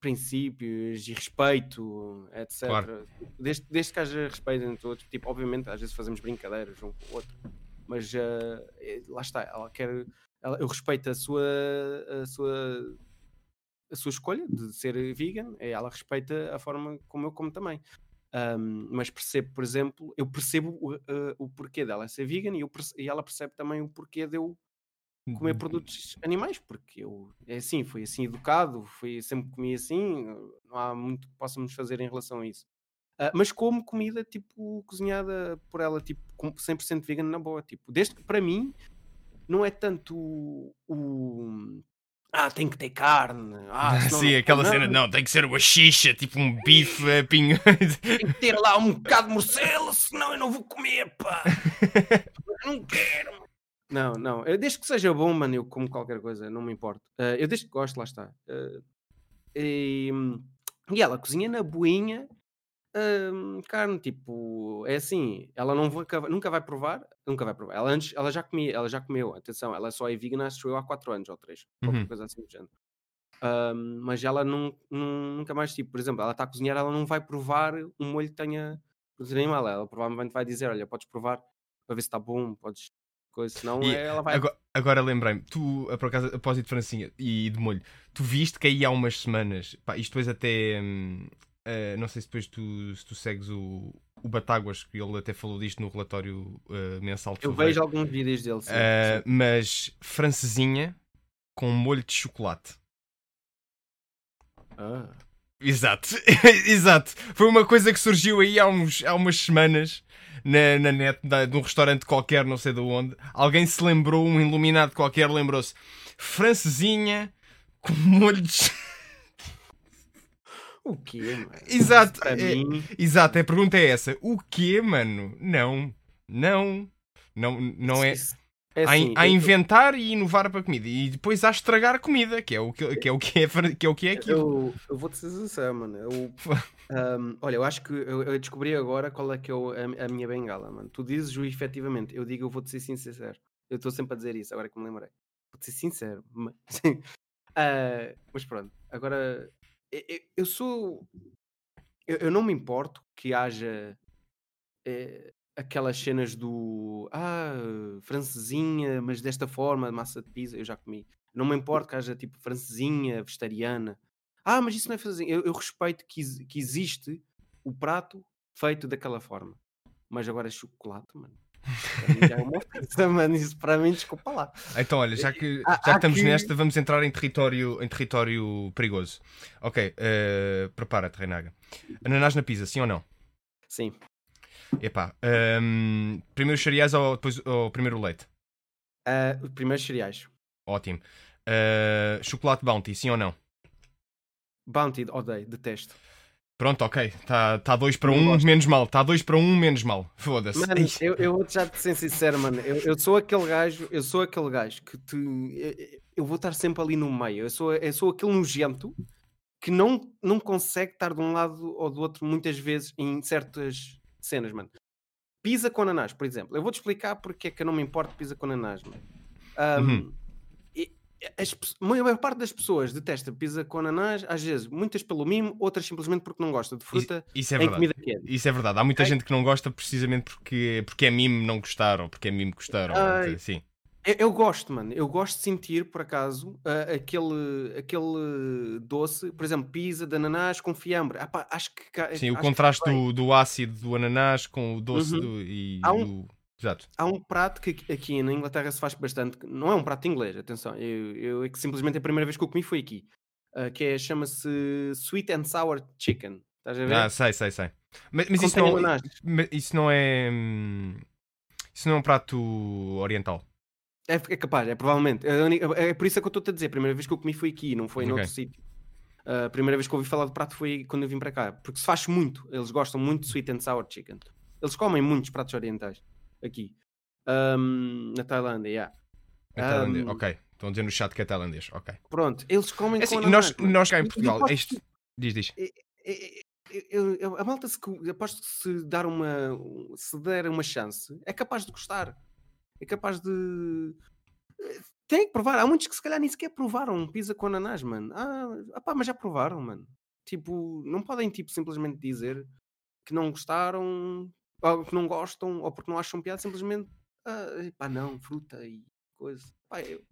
princípios e respeito, etc. Claro. Desde, desde que haja respeito entre todos, tipo, obviamente às vezes fazemos brincadeiras um com o outro, mas é- lá está, ela quer, ela- eu respeito a sua, a sua, a sua escolha de ser vegan, e ela respeita a forma como eu como também. Ahm, mas percebo, por exemplo, eu percebo o, ah, o porquê dela ser vegan e, eu e ela percebe também o porquê de eu. Comer produtos animais, porque eu é assim, fui assim educado, fui, sempre comi assim, não há muito que possamos fazer em relação a isso. Ah, mas como comida tipo cozinhada por ela, tipo com 100% vegan na boa, tipo, desde que para mim não é tanto o, o- Ah, tem que ter carne. Ah, senão Sim, não- aquela não, cena, não, tem que ser uma xixa, tipo um bife pinho. Tem que ter lá um bocado de morcela, senão eu não vou comer, pá. Eu não quero. Não, não. Eu, desde que seja bom, mano, eu como qualquer coisa, não me importo. Eh, eu desde que gosto, lá está. Eh, e, e ela cozinha na boinha hum, carne, tipo, é assim, ela não vai, nunca vai provar, nunca vai provar. Ela antes, ela já comia, ela já comeu, atenção, ela só é vegan, acho eu, há 4 anos ou 3, qualquer Uhum. coisa assim do género. Hum, mas ela não, não- nunca mais, tipo, por exemplo, ela está a cozinhar, ela não vai provar um molho que tenha proteína animal. Ela provavelmente vai dizer: Olha, podes provar para ver se está bom, podes. Coisa, senão E ela vai. Agora, agora lembrei-me, tu, por acaso, a propósito de francinha e de molho, tu viste que aí há umas semanas, pá, isto depois até, hum, eh, não sei se depois tu, se tu segues o, o Batáguas, que ele até falou disto no relatório eh, mensal eu vejo alguns vídeos dele. Sim, Eh, sim. mas francesinha com molho de chocolate. Ah. Exato, exato. Foi uma coisa que surgiu aí há, uns, há umas semanas na, na net da- de um restaurante qualquer, não sei de onde. Alguém se lembrou, um iluminado qualquer lembrou-se. Francesinha com molho de. ch- O quê, mano? Exato, é-. Exato, a pergunta é essa. O quê, mano? Não, não, não, não é. isso- é assim, há eu- inventar e inovar para a comida e depois há estragar a comida, que é o que, que, é, o que, é, que é o que é aquilo. Eu, eu vou-te ser sincero, mano. Eu, ahm, olha, eu acho que eu, eu descobri agora qual é que é a, a minha bengala, mano. Tu dizes o efetivamente, eu digo eu vou-te ser sincero. Eu estou sempre a dizer isso, agora que me lembrei. Vou-te ser sincero. ma- Ah, mas pronto, agora eu, eu- sou. Eu, eu não me importo que haja eh, aquelas cenas do ah, francesinha, mas desta forma, massa de pizza, eu já comi. Não me importo que haja tipo francesinha, vegetariana. Ah, mas isso não é francesinha. Eu, eu respeito que, que existe o prato feito daquela forma. Mas agora é chocolate, mano. Já é uma ofensa, mano. Isso para mim, desculpa lá. Então, olha, já que, Há- já que estamos que- nesta, vamos entrar em território, em território perigoso. Ok, eh, prepara-te, Reinaga. Ananás na pizza, sim ou não? Sim. Epá, ehm, primeiro os cereais ou, depois, ou primeiro o leite? Ah, os primeiros cereais. Ótimo. Eh, chocolate Bounty, sim ou não? Bounty, odeio, detesto. Pronto, ok. Está tá dois para Não um, gosto. menos mal. Está dois para um, menos mal. Foda-se. Mano, eu, eu vou-te já te ser sincero, mano. Eu, eu sou aquele gajo, eu sou aquele gajo que te. Eu, eu vou estar sempre ali no meio. Eu sou, eu sou aquele nojento que não, não consegue estar de um lado ou do outro muitas vezes em certas cenas, mano. Pizza com ananás, por exemplo. Eu vou-te explicar porque é que eu não me importo de pizza com ananás, mano. Ahm, Uhum. e- as a maior parte das pessoas detesta pizza com ananás, às vezes, muitas pelo mimo, outras simplesmente porque não gosta de Isso, fruta isso é em verdade. comida quente. Isso é verdade. Há muita gente que não gosta precisamente porque, porque é mimo não gostar ou porque é mimo gostar. ou Ai. Eu, eu gosto, mano. Eu gosto de sentir, por acaso, ah, aquele, aquele doce, por exemplo, pizza de ananás com fiambre. Ah, pá, acho que. Sim, o acho que contraste do, do ácido do ananás com o doce Uhum. do, e Há um- do. Exato. Há um prato que aqui- na Inglaterra se faz bastante. Não é um prato inglês, atenção. Eu, eu é que simplesmente a primeira vez que eu comi foi aqui. ah, que é, chama-se Sweet and Sour Chicken. Estás a ver? Ah, sei, sei, sei. Mas, mas isso, não, ananás. isso não é. hum, Isso não é um prato oriental. É, é capaz, é provavelmente. É, única- é por isso é que eu estou-te a dizer. A primeira vez que eu comi foi aqui, não foi Ok. noutro sítio. A primeira vez que eu ouvi falar de prato foi quando eu vim para cá. Porque se faz muito. Eles gostam muito de sweet and sour chicken. Eles comem muitos pratos orientais aqui. Ahm, na Tailândia, yeah. É tailandês. Ahm, Ok. Estão a dizer no chat que é tailandês. Ok. Pronto, eles comem É assim, nós, nós cá em Portugal. aposto Este... Diz, diz. que- eu- eu- a malta, se, aposto que se dar uma se der uma chance, é capaz de gostar. É capaz de. Tem que provar. Há muitos que se calhar nem sequer provaram pizza com ananás, mano. Ah, pá, mas já provaram, mano. Tipo, não podem tipo, simplesmente dizer que não gostaram, ou que não gostam, ou porque não acham piada, simplesmente. Ah, pá, não, fruta e coisa. Pá, eu-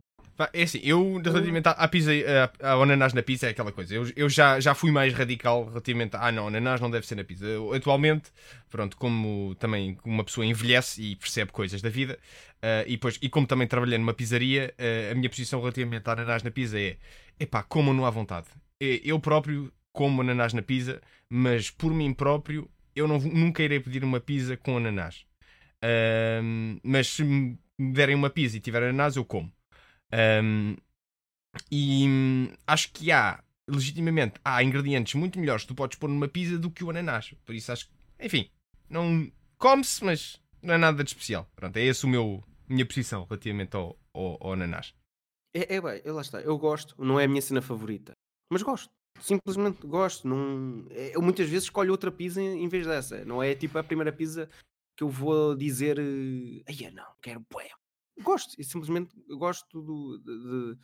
É assim, eu relativamente à, pizza, à- ao ananás na pizza é aquela coisa. Eu, eu já, já fui mais radical relativamente a, ah não, ananás não deve ser na pizza. Eu, atualmente, pronto, como também uma pessoa envelhece e percebe coisas da vida, ah, e, depois, e como também trabalhei numa pizzaria, ah, a minha posição relativamente a ananás na pizza é, epá, comam-no à vontade. Eh, Eu próprio como ananás na pizza, mas por mim próprio eu não, nunca irei pedir uma pizza com ananás. Ahm, mas se me derem uma pizza e tiver ananás, eu como. Um, E hum, acho que há, legitimamente, há ingredientes muito melhores que tu podes pôr numa pizza do que o ananás. Por isso acho que, enfim, não come-se, mas não é nada de especial. Pronto, é o meu minha posição relativamente ao, ao, ao ananás. É, é bem, eu- lá está. Eu gosto, não é a minha cena favorita, mas gosto. Simplesmente gosto. Não... é, Eu muitas vezes escolho outra pizza em vez dessa. Não é tipo a primeira pizza que eu vou dizer. Ai, não, quero bué. Gosto, e simplesmente gosto do, de- de-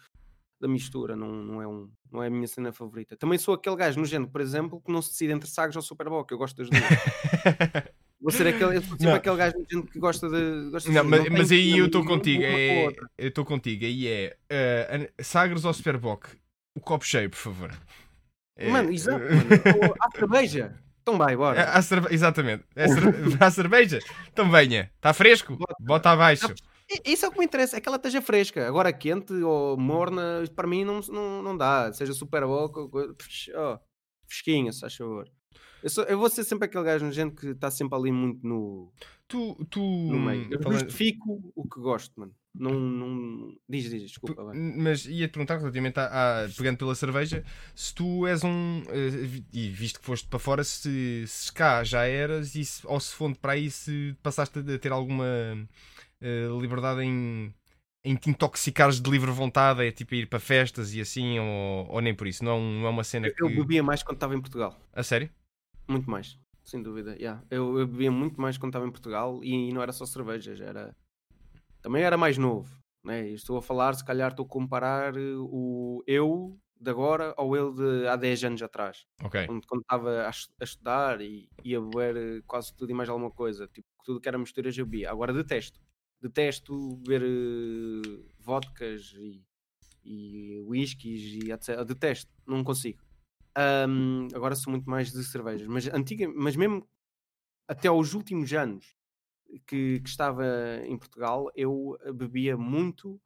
da mistura. Não, não, é um, não é a minha cena favorita. Também sou aquele gajo nojento, por exemplo, que não se decide entre Sagres ou Superboc. Eu gosto das duas. Vou ser aquele, eu Não. aquele gajo nojento que gosta de. Gosta de Não, dizer, mas, mas aí eu estou contigo. a É, eu estou contigo. Aí é uh, Sagres ou Superboc? O copo cheio, por favor. É, Mano, exato. Mano. Ou A cerveja. Então vai, É, bora. à cerve- Exatamente. É cer- à cerveja? Então venha. Está fresco? Bota. Bota abaixo. Isso é o que me interessa, é que ela esteja fresca. Agora quente ou morna, para mim não, não, não dá. Seja super psh, ó, fresquinha, se faz favor. Eu, sou- eu vou ser sempre aquele gajo gente que está sempre ali muito no, Tu, tu no meio. Eu falando- justifico o que gosto, mano. Não, não... Diz, diz, desculpa. vai. Mas ia-te perguntar relativamente a, a- pegando pela cerveja, se tu és um. eh, E visto que foste para fora, se, se cá já eras, e se, ou se fonte para aí, se passaste a ter alguma eh, liberdade em, em te intoxicares de livre vontade, é tipo ir para festas e assim, ou, ou nem por isso. Não, é não é uma cena que. Eu bebia mais quando estava em Portugal. A sério? Muito mais, sem dúvida. yeah. Eu, eu bebia muito mais quando estava em Portugal e, não era só cervejas, era também era mais novo. Né? E Estou a falar, se calhar estou a comparar eh, o eu de agora ao eu de há 10 anos atrás, Ok. quando quando estava a, a estudar e ia beber eh, quase tudo e mais alguma coisa, tipo tudo que era misturas eu bebia. Agora detesto, detesto beber eh, vodkas e, e whiskies e etc. Detesto, não consigo. Ahm, agora sou muito mais de cervejas, mas antiga, mas mesmo até aos últimos anos que, que estava em Portugal, eu bebia muito,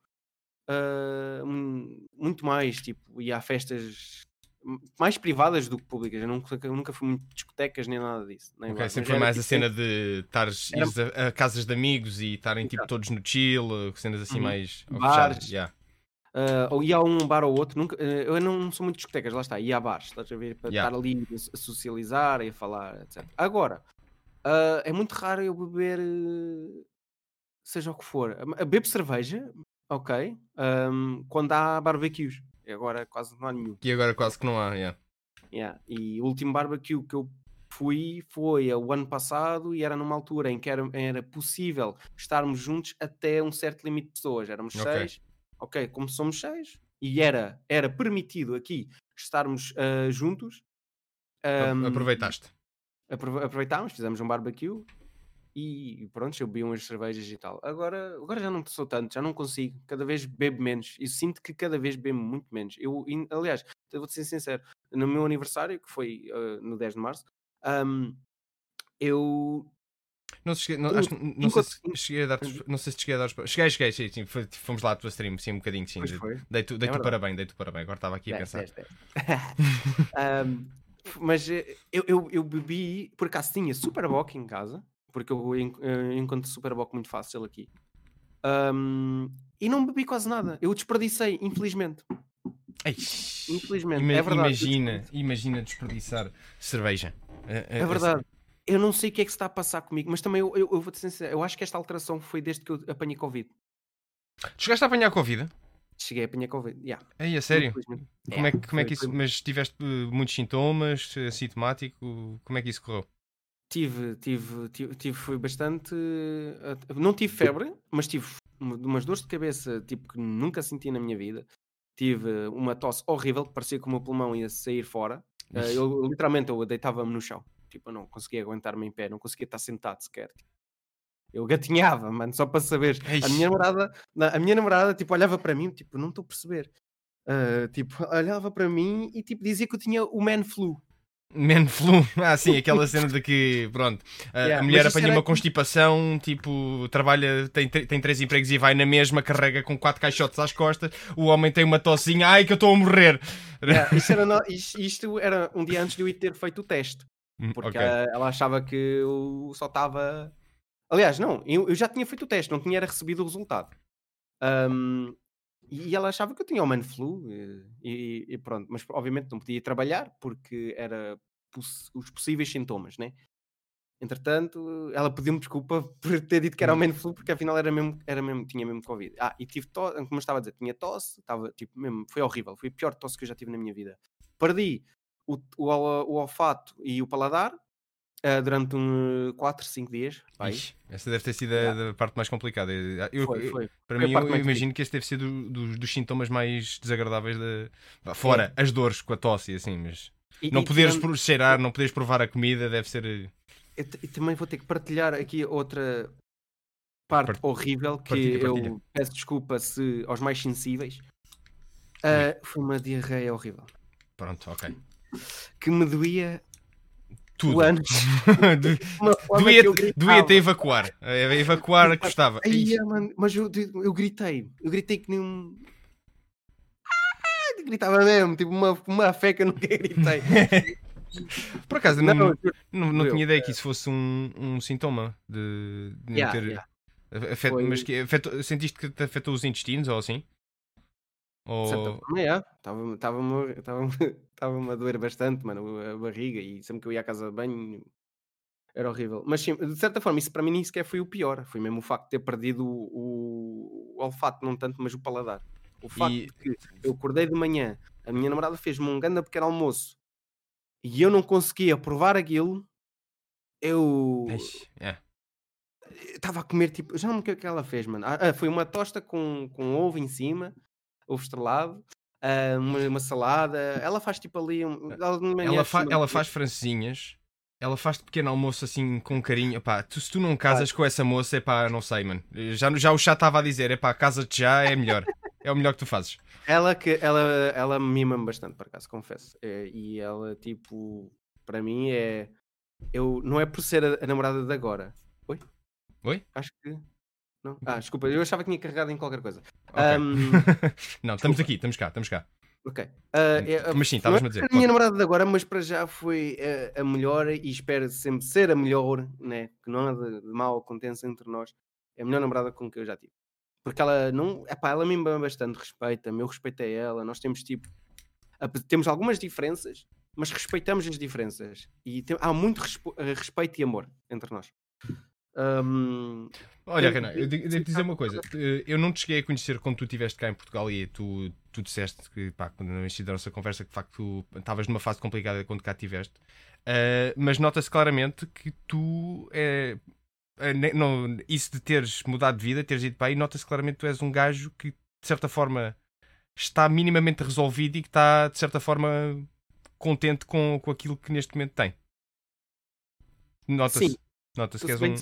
mu- muito mais, tipo, ia a festas mais privadas do que públicas. Eu nunca, eu nunca fui muito de discotecas nem nada disso. nem Ok, nada, sempre foi mais a cena de estares Era- a, a casas de amigos e estarem tipo todos no chill, uh, cenas assim Uhum. mais Bares. yeah. Ah, ou ia a um bar ou outro, nunca, eh, eu não sou muito de discotecas, lá está, ia a bares, estás a ver, para Yeah. estar ali a so- a socializar e a falar, etc. Agora, ah, é muito raro eu beber, seja o que for, bebo cerveja, ok, ahm, quando há barbecues, agora quase não há nenhum. E agora quase que não há, yeah. Yeah. E o último barbecue que eu fui foi o ano passado e era numa altura em que era, era possível estarmos juntos até um certo limite de pessoas. Éramos Ok. seis, ok, como somos seis, e era, era permitido aqui estarmos ah, juntos. ahm, Aproveitaste. aprove- aproveitámos, fizemos um barbecue e pronto, eu bebi umas cervejas e tal. Agora, agora já não sou tanto, já não consigo, cada vez bebo menos e sinto que cada vez bebo muito menos. Eu, aliás, vou-te ser sincero, no meu aniversário, que foi ah, no 10 de março, ahm, eu Não, se cheguei, não, acho, não, sei se cheguei a dar não sei se cheguei a dar Cheguei, cheguei, sim, sim, fomos lá à tua stream, sim, um bocadinho, sim. Dei-te dei É parabéns, dei-te parabéns. Agora estava aqui a 10, pensar. 10, 10. Ahm, mas eh, eu, eu, eu bebi, por acaso tinha Superboc em casa, porque eu eh, encontro Superboc muito fácil aqui. Ahm, e não bebi quase nada. Eu desperdicei, infelizmente. Ei, Infelizmente, ima- é verdade. Imagina, imagina desperdiçar cerveja. É, É verdade. Eu não sei o que é que se está a passar comigo, mas também eu, eu, eu vou-te ser sincero, eu acho que esta alteração foi desde que eu apanhei Covid. Chegaste a apanhar Covid? Cheguei a apanhar Covid. Yeah, Ei, a sério? Como é, como é que isso. foi- Mas tiveste uh, muitos sintomas, uh, sintomático? Como é que isso correu? Tive, tive, tive, tive foi bastante. eh, Não tive febre, mas tive uma- umas dores de cabeça tipo que nunca senti na minha vida. Tive uma tosse horrível que parecia que o meu pulmão ia sair fora. Eh, Eu literalmente eu deitava-me no chão. Tipo, eu não conseguia aguentar-me em pé, não conseguia estar sentado sequer. Eu gatinhava, mano, só para saber. A minha namorada, a minha namorada tipo, olhava para mim, tipo, não estou a perceber. Eh, tipo, olhava para mim e tipo, dizia que eu tinha o man flu. Man flu, ah sim, aquela cena de que, pronto, a, Yeah, mulher apanha era- uma constipação, tipo, trabalha, tem, tem três empregos e vai na mesma, carrega com quatro caixotes às costas, o homem tem uma tossinha, ai que eu estou a morrer. Yeah, isto, era no- isto- era um dia antes de eu ir ter feito o teste. Hum, Porque ok. ah, ela achava que eu só estava. Aliás, não, eu, eu já tinha feito o teste, não tinha recebido o resultado. Ahm, e ela achava que eu tinha o man flu e, e- e pronto, mas obviamente não podia trabalhar porque era poss- os possíveis sintomas, né? Entretanto, ela pediu-me desculpa por ter dito que era o man flu, porque afinal era mesmo, era mesmo, tinha mesmo Covid. Ah, e tive tosse, como eu estava a dizer, tinha tosse, estava tipo mesmo, foi horrível, foi a pior tosse que eu já tive na minha vida. Perdi o, o, o olfato e o paladar ah, durante um 4, 5 dias. Ixi, essa deve ter sido a, da parte mais complicada. Eu, Foi, eu- foi. Para Foi a mim, eu, imagino que este deve ser do- dos- dos sintomas mais desagradáveis da. Vá, Fora as dores com a tosse e assim, mas. E- Não e poderes pro- cheirar, não poderes provar a comida, deve ser. eh, eu, eu também vou ter que partilhar aqui outra parte Part- horrível que partilha, eu partilha. peço desculpa se aos mais sensíveis. Ah, foi uma diarreia horrível Pronto, ok. que me doía Tudo. o ânus. Do- de uma forma que eu Doía-te gritava. doía-te a evacuar. A evacuar custava. Ai, Ixi, é, mano, mas eu, eu gritei, eu gritei que nem um. Ah, gritava mesmo, tipo uma, uma fé que eu nunca gritei. Por acaso, não, Não, não, não, tinha ideia que isso fosse um, um sintoma de, de yeah, ter. yeah. afet- Foi- Mas que afetou- sentiste que te afetou os intestinos ou assim? Ou... é. Estava-me estava-me- a doer bastante, mano, a barriga, e sempre que eu ia à casa de banho era horrível. Mas sim, de certa forma, isso para mim nem sequer foi o pior. Foi mesmo o facto de ter perdido o, o- olfato, não tanto, mas o paladar. O facto E- de que eu acordei de manhã, a minha namorada fez-me um grande pequeno almoço e eu não conseguia provar aquilo, eu é. estava a comer tipo. Já não me o que é que ela fez, mano. Ah, ah, foi uma tosta com, com ovo em cima, ovo estrelado, ah, uma, uma salada. Ela faz tipo ali. Um, ela manhã Ela, fa- costuma- ela faz francesinhas, ela faz de pequeno almoço assim com carinho. Pá, tu, se tu não casas com essa moça, é pá, não sei, mano. Já, já o chá estava a dizer, é pá, casa-te já, é melhor. É o melhor que tu fazes. Ela, que, ela, ela mima-me bastante, por acaso, confesso. É, e ela, tipo, para mim é. Eu, não é por ser a, a namorada de agora. Oi? Oi? Acho que. Não? Ah, desculpa, eu achava que tinha carregado em qualquer coisa. Ok. Ahm, não, estamos aqui, estamos cá, estamos cá. Ok. Ah, é- Mas sim, estavas-me é a dizer. A minha namorada de agora, mas para já foi eh, a melhor e espero sempre ser a melhor, né? Que não há de, de mal aconteça entre nós. É a melhor namorada com que eu já tive. Porque ela não. Epá, ela me bastante, respeita-me, eu respeito a ela. Nós temos tipo. Temos algumas diferenças, mas respeitamos as diferenças. E tem- há muito respo- eh, respeito e amor entre nós. Ahm, Olha, Sim, Renan, eu de- devo dizer uma coisa. Eh, Eu não te cheguei a conhecer quando tu estiveste cá em Portugal e tu, tu disseste que, pá, quando no início da nossa conversa, que de facto tu estavas numa fase complicada quando cá estiveste. Eh, mas nota-se claramente que tu. eh, ne- não, isso de teres mudado de vida, teres ido para aí, nota-se claramente que tu és um gajo que, de certa forma, está minimamente resolvido e que está, de certa forma, contente com, com aquilo que neste momento tem. Nota-se. Nota-se que és um.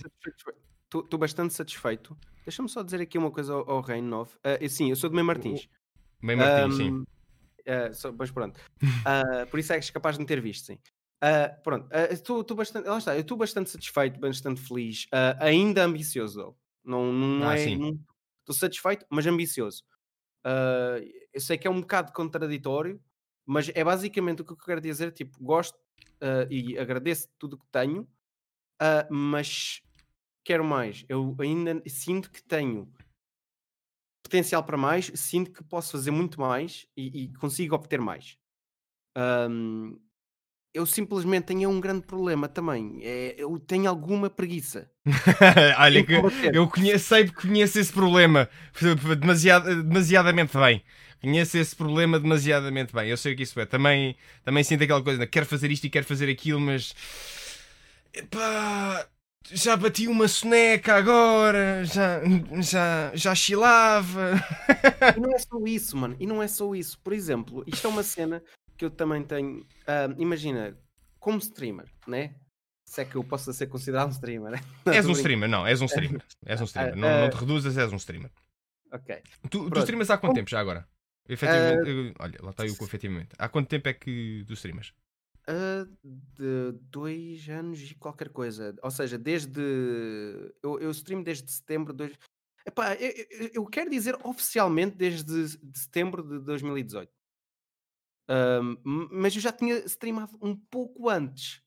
Estou bastante satisfeito. Deixa-me só dizer aqui uma coisa ao, ao Reino Novo. Ah, eu- sim, eu sou de Meio Martins. Meio Martins, sim. Ahm, ah, só- mas pronto. Ah, por isso é que és capaz de me ter visto, sim. Ah, pronto, ah, estou estou bastante. Lá está, eu estou bastante satisfeito, bastante feliz. Ah, ainda ambicioso. Não, não Ah, é. Estou satisfeito, mas ambicioso. Ah, eu sei que é um bocado contraditório, mas é basicamente o que eu quero dizer. Tipo, gosto ah, e agradeço tudo o que tenho, ah, mas quero mais. Eu ainda sinto que tenho potencial para mais, sinto que posso fazer muito mais e, e consigo obter mais. Ahm, eu simplesmente tenho um grande problema também. É, eu tenho alguma preguiça. Olha que eu conheço, sei que conheço esse problema demasiado, demasiadamente bem. Conheço esse problema demasiadamente bem. Eu sei o que isso é. Também, também sinto aquela coisa, quero fazer isto e quero fazer aquilo, mas epá, já bati uma soneca agora, já, já, já chilava. E não é só isso, mano. E não é só isso. Por exemplo, isto é uma cena que eu também tenho. ah, imagina, como streamer, né? Se é que eu posso ser considerado um streamer. Não, és um streamer, não, és um streamer. És um streamer. Não, Ah, não te reduzas, és um streamer. Ok. Tu, tu streamas há quanto Como- tempo já agora? Efetivamente, eu- olha, lá está eu com efetivamente. Há quanto tempo é que tu streamas? De dois anos e qualquer coisa. Ou seja, desde. Eu, eu streamo desde setembro de. Dois... Epá, eu, eu- quero dizer oficialmente desde de setembro de 2018. Ahm, m- mas eu já tinha streamado um pouco antes.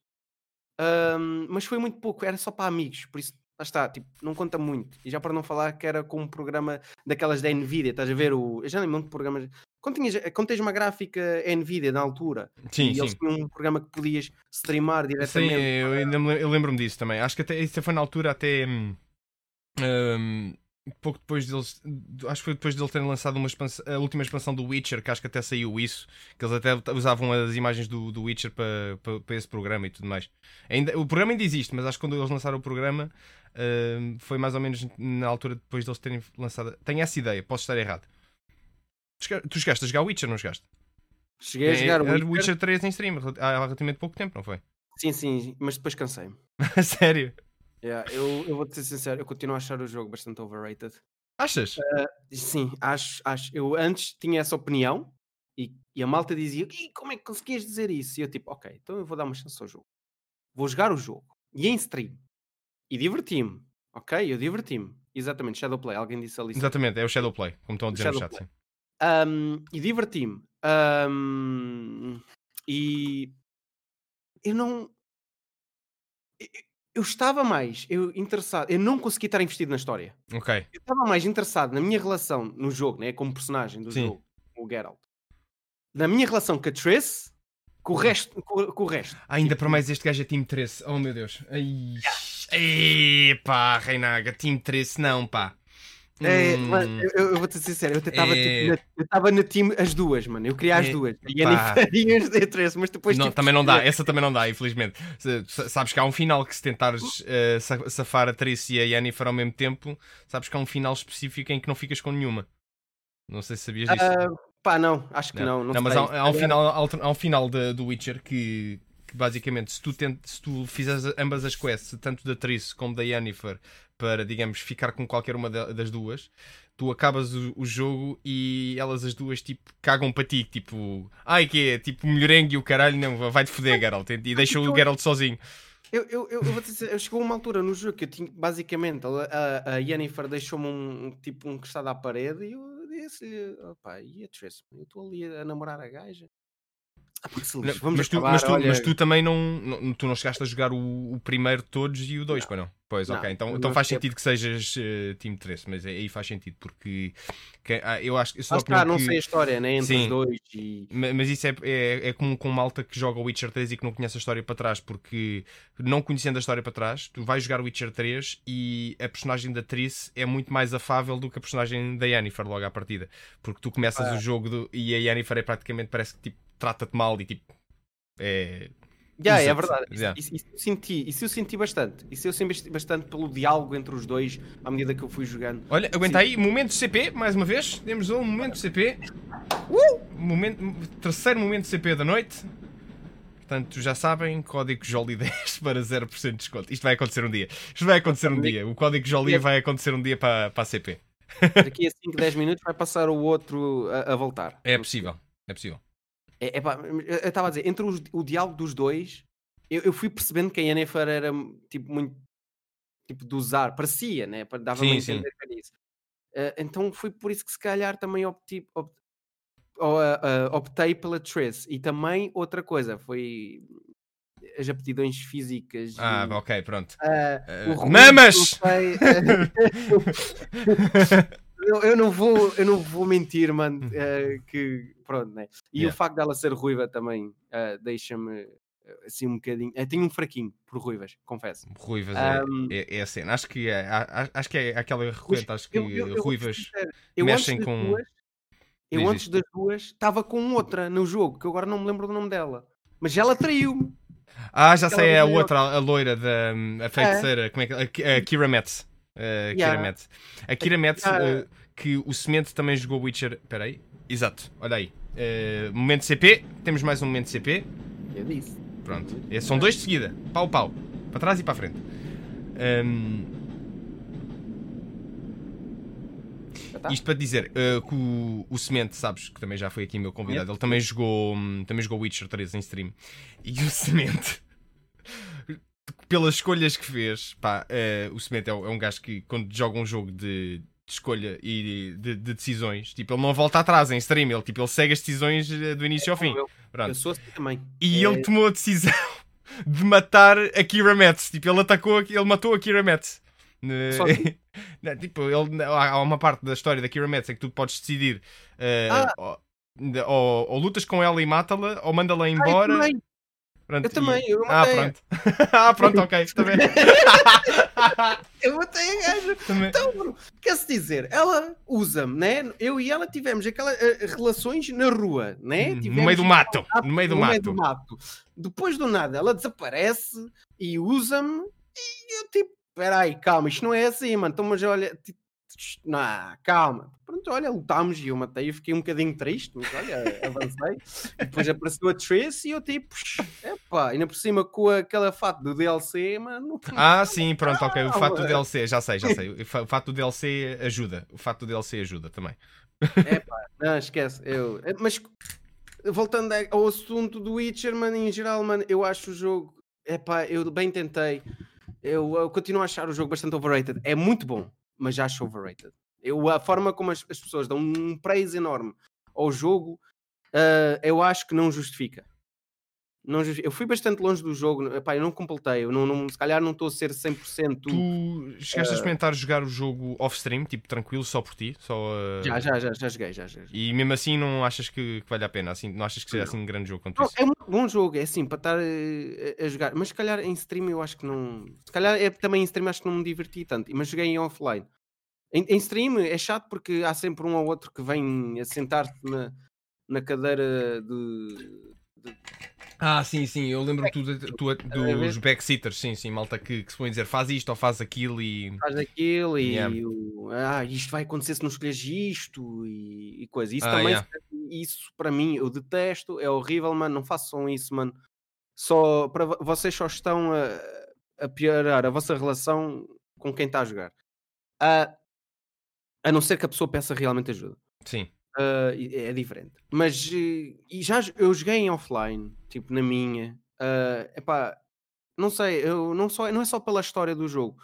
Ahm, mas foi muito pouco, era só para amigos, por isso lá está, tipo, não conta muito. E já para não falar que era com um programa daquelas da Nvidia, estás a ver o. Eu já nem lembro de programas. Quando, tinhas, quando tens uma gráfica Nvidia na altura Sim, e sim. eles tinham um programa que podias streamar Sim, diretamente. eu, me lem- eu lembro-me disso também. Acho que até isso foi na altura até hum, hum, pouco depois deles. Acho que foi depois de ele terem lançado uma expansão- a última expansão do Witcher, que acho que até saiu isso, que eles até usavam as imagens do, do Witcher para, para, para esse programa e tudo mais. Ainda, o programa ainda existe, mas acho que quando eles lançaram o programa hum, foi mais ou menos na altura depois deles terem lançado. Tenho essa ideia, posso estar errado. Tu chegaste a jogar Witcher, não chegaste? Cheguei a jogar É, o era Witcher. Witcher 3 em stream há relativamente pouco tempo, não foi? Sim, sim, mas depois cansei-me. Sério? Yeah, eu, eu vou-te ser sincero, eu continuo a achar o jogo bastante overrated. Achas? Sim, acho, acho. Eu antes tinha essa opinião e, e a malta dizia: "Ih, como é que conseguias dizer isso? E eu tipo, ok, então eu vou dar uma chance ao jogo. Vou jogar o jogo. E em stream. E diverti-me. Ok? Eu diverti-me. Exatamente, Shadowplay, alguém disse ali. Exatamente, é o Shadowplay, como estão a dizer no chat. Sim. Um, e diverti-me. Um, e eu não. eu- Eu estava mais eu, interessado. Eu não consegui estar investido na história. Ok. Eu estava mais interessado na minha relação no jogo, né? como personagem do Sim. jogo, o Geralt. Na minha relação com a Triss, com o resto. Com, com o resto. Ah, ainda Tipo, para mais este gajo é Team 13. Oh meu Deus. Ai. Ei, pá, Reinaga, Team 13 não, pá. É, Hum, mas eu, eu vou-te ser sincero, eu estava É. estava na time as duas, mano. Eu queria as É, duas. E a de Triss, mas depois não, que também não dá, essa também não dá, infelizmente. Sabes que há um final que se tentares sa- safar a Triss e a Yennefer ao mesmo tempo, sabes que há um final específico em que não ficas com nenhuma. Não sei se sabias disso. Ah, pá, não, acho que não. Não, mas sei. há, há um final, há um final de- do Witcher que, que basicamente se tu, tent, se tu fizeres ambas as quests, tanto da Triss como da Yennefer, para digamos ficar com qualquer uma da- das duas, tu acabas o, o jogo e elas as duas tipo cagam para ti, tipo, ai que é, tipo melhorengue e o caralho, não, vai-te foder Geralt, e deixa o Geralt sozinho. Eu, eu, eu, vou dizer, eu chegou uma altura no jogo que eu tinha, basicamente, a, a, Yennefer deixou-me um, tipo um encostado à parede e eu disse, opá, e a Triss? Eu estou ali a namorar a gaja. Não, vamos mas, tu, acabar, mas, tu, olha, mas tu também não, não- tu não chegaste a jogar o, o primeiro de todos e o 2, para não? Pois, Não, ok. Então, então não faz sentido que sejas eh, time 13, mas aí faz sentido, porque que- ah, eu acho que eu sou está, não que- sei a história, né? Entre Sim. os dois e... Ma- Mas isso é, é, é comum com malta que joga o Witcher 3 e que não conhece a história para trás, porque não conhecendo a história para trás, tu vais jogar o Witcher 3 e a personagem da Triss é muito mais afável do que a personagem da Yennefer logo à partida. Porque tu começas Ah. o jogo do- e a Yennefer é praticamente, parece que tipo, trata-te mal e tipo. É. Yeah, é verdade. Isso, Yeah. isso- isso eu senti, isso eu senti bastante. Isso eu senti bastante pelo diálogo entre os dois à medida que eu fui jogando. Olha, aguenta Sim. aí, momento CP, mais uma vez. Temos um momento CP. Momento, terceiro momento CP da noite. Portanto, já sabem, código Jolly10 para 0% de desconto. Isto vai acontecer um dia. Isto vai acontecer um dia. O código Jolly vai acontecer um dia para, para a CP. Daqui a 5, 10 minutos vai passar o outro a, a voltar. É possível. É possível. É, é pá, eu estava a dizer, entre os- o diálogo dos dois, eu, eu fui percebendo que a Yennefer era tipo muito tipo de usar, parecia, né? Dava-me Sim, a entender isso. Eh, então foi por isso que se calhar também optei, op- ou, ah, ah, optei pela Triss. E também outra coisa, foi as aptidões físicas. Ah, e, ok, pronto. Eh, o ruído, mamas! sei, eu, eu não vou, eu não vou mentir, mano, eh, que pronto, né? E Yeah. o facto dela ser ruiva também eh, deixa-me eh, assim um bocadinho. Eu tenho um fraquinho por ruivas, confesso. Ruivas Ahm, é, é, é a cena. Acho que é, acho que é aquela recorrente. Acho que Eu- eu- ruivas. mexem com- duas, eu Diz antes isto. das duas estava com outra no jogo, que agora não me lembro do nome dela. Mas ela traiu-me. Ah, já sei, é a outra, a loira da a feiticeira. Como é que a Kira Metz. A Kira Yeah. Metz. A Kira Metz, eh, que o Semente também jogou Witcher. Espera aí. Exato, olha aí. Eh, momento CP. Temos mais um momento CP. Eu disse. Pronto. Eh, São dois de seguida. Pau, pau. Para trás e para a frente. Ahm, Já tá? Isto para dizer eh, que o, o Semente, sabes, que também já foi aqui meu convidado, ele também jogou, hum, também jogou Witcher 3 em stream. E o Semente, pelas escolhas que fez, pá, eh, o Semente é, um- é um gajo que quando joga um jogo de, de escolha e de, de decisões, tipo, ele não volta atrás em stream, ele, tipo, ele segue as decisões eh, do início ao fim. Eu, eu sou assim também. E É, ele tomou a decisão de matar a Kira Metz. Tipo, ele atacou, ele matou a Kira Metz. Ne- Só que- Não, tipo, ele, há uma parte da história da Kira Metz em que tu podes decidir eh, Ah. ou, ou- ou lutas com ela e mata-la, ou manda-la embora. também, Pronto, eu também, eu Ah, matei. pronto. ah, pronto, ok. Bem. Eu matei a gaja. Também. Então, quer-se dizer, ela usa-me, né? Eu e ela tivemos aquelas eh, relações na rua, né? Hum, No Tivemos meio do mato. No meio do no mato. mato. Depois do nada, ela desaparece e usa-me e eu tipo, peraí, calma, isto não é assim, mano. Então, mas olha, tipo, não, calma. Pronto, olha, lutámos e eu matei. Eu fiquei um bocadinho triste, mas olha, avancei. Depois apareceu a Triss e eu tipo, epá, ainda por cima com aquela fato do DLC, mano. Ah, sim, pronto, ok. O fato do. DLC, já sei, já sei. O fa- o fato do DLC ajuda. O fato do DLC ajuda também. Não, esquece. Eu... eh, Mas voltando ao assunto do Witcher, mano, em geral, mano, eu acho o jogo. Epá, eu bem tentei. Eu, eu continuo a achar o jogo bastante overrated. É muito bom, mas já acho overrated. Eu, a forma como as, as pessoas dão um praise enorme ao jogo, ah, eu acho que não justifica. Não Eu fui bastante longe do jogo, epá, eu não completei. Eu não, não- se calhar não estou a ser 100%. Tu chegaste Eh, a experimentar jogar o jogo off-stream, tipo, tranquilo, só por ti? Só, eh, Já, já, já, já joguei, já, já. E mesmo assim não achas que, que vale a pena? Assim, não achas que seja assim um grande jogo quanto Não, isso? é muito bom jogo, é assim, para estar eh, a, a jogar. Mas se calhar em stream eu acho que não. Se calhar é, também em stream acho que não me diverti tanto. Mas joguei em offline. Em, em stream é chato porque há sempre um ou outro que vem a sentar-se na, na cadeira de. Ah, sim, sim, eu lembro-me tu, tu- a dos backseaters, sim, sim, malta que, que se põe a dizer faz isto ou faz aquilo e. faz aquilo e Yeah. o- ah, isto vai acontecer se não escolheres isto e, e coisa. Isso Ah, também, yeah. isso para mim, eu detesto, é horrível, mano. Não façam isso, mano. Só para vo- vocês só estão a, a piorar a vossa relação com quem está a jogar. Ah, a não ser que a pessoa peça realmente ajuda. Sim. E- é diferente. Mas eh, e já eu joguei em offline, tipo na minha. ah, epá, não sei, eu não, só, não é só pela história do jogo,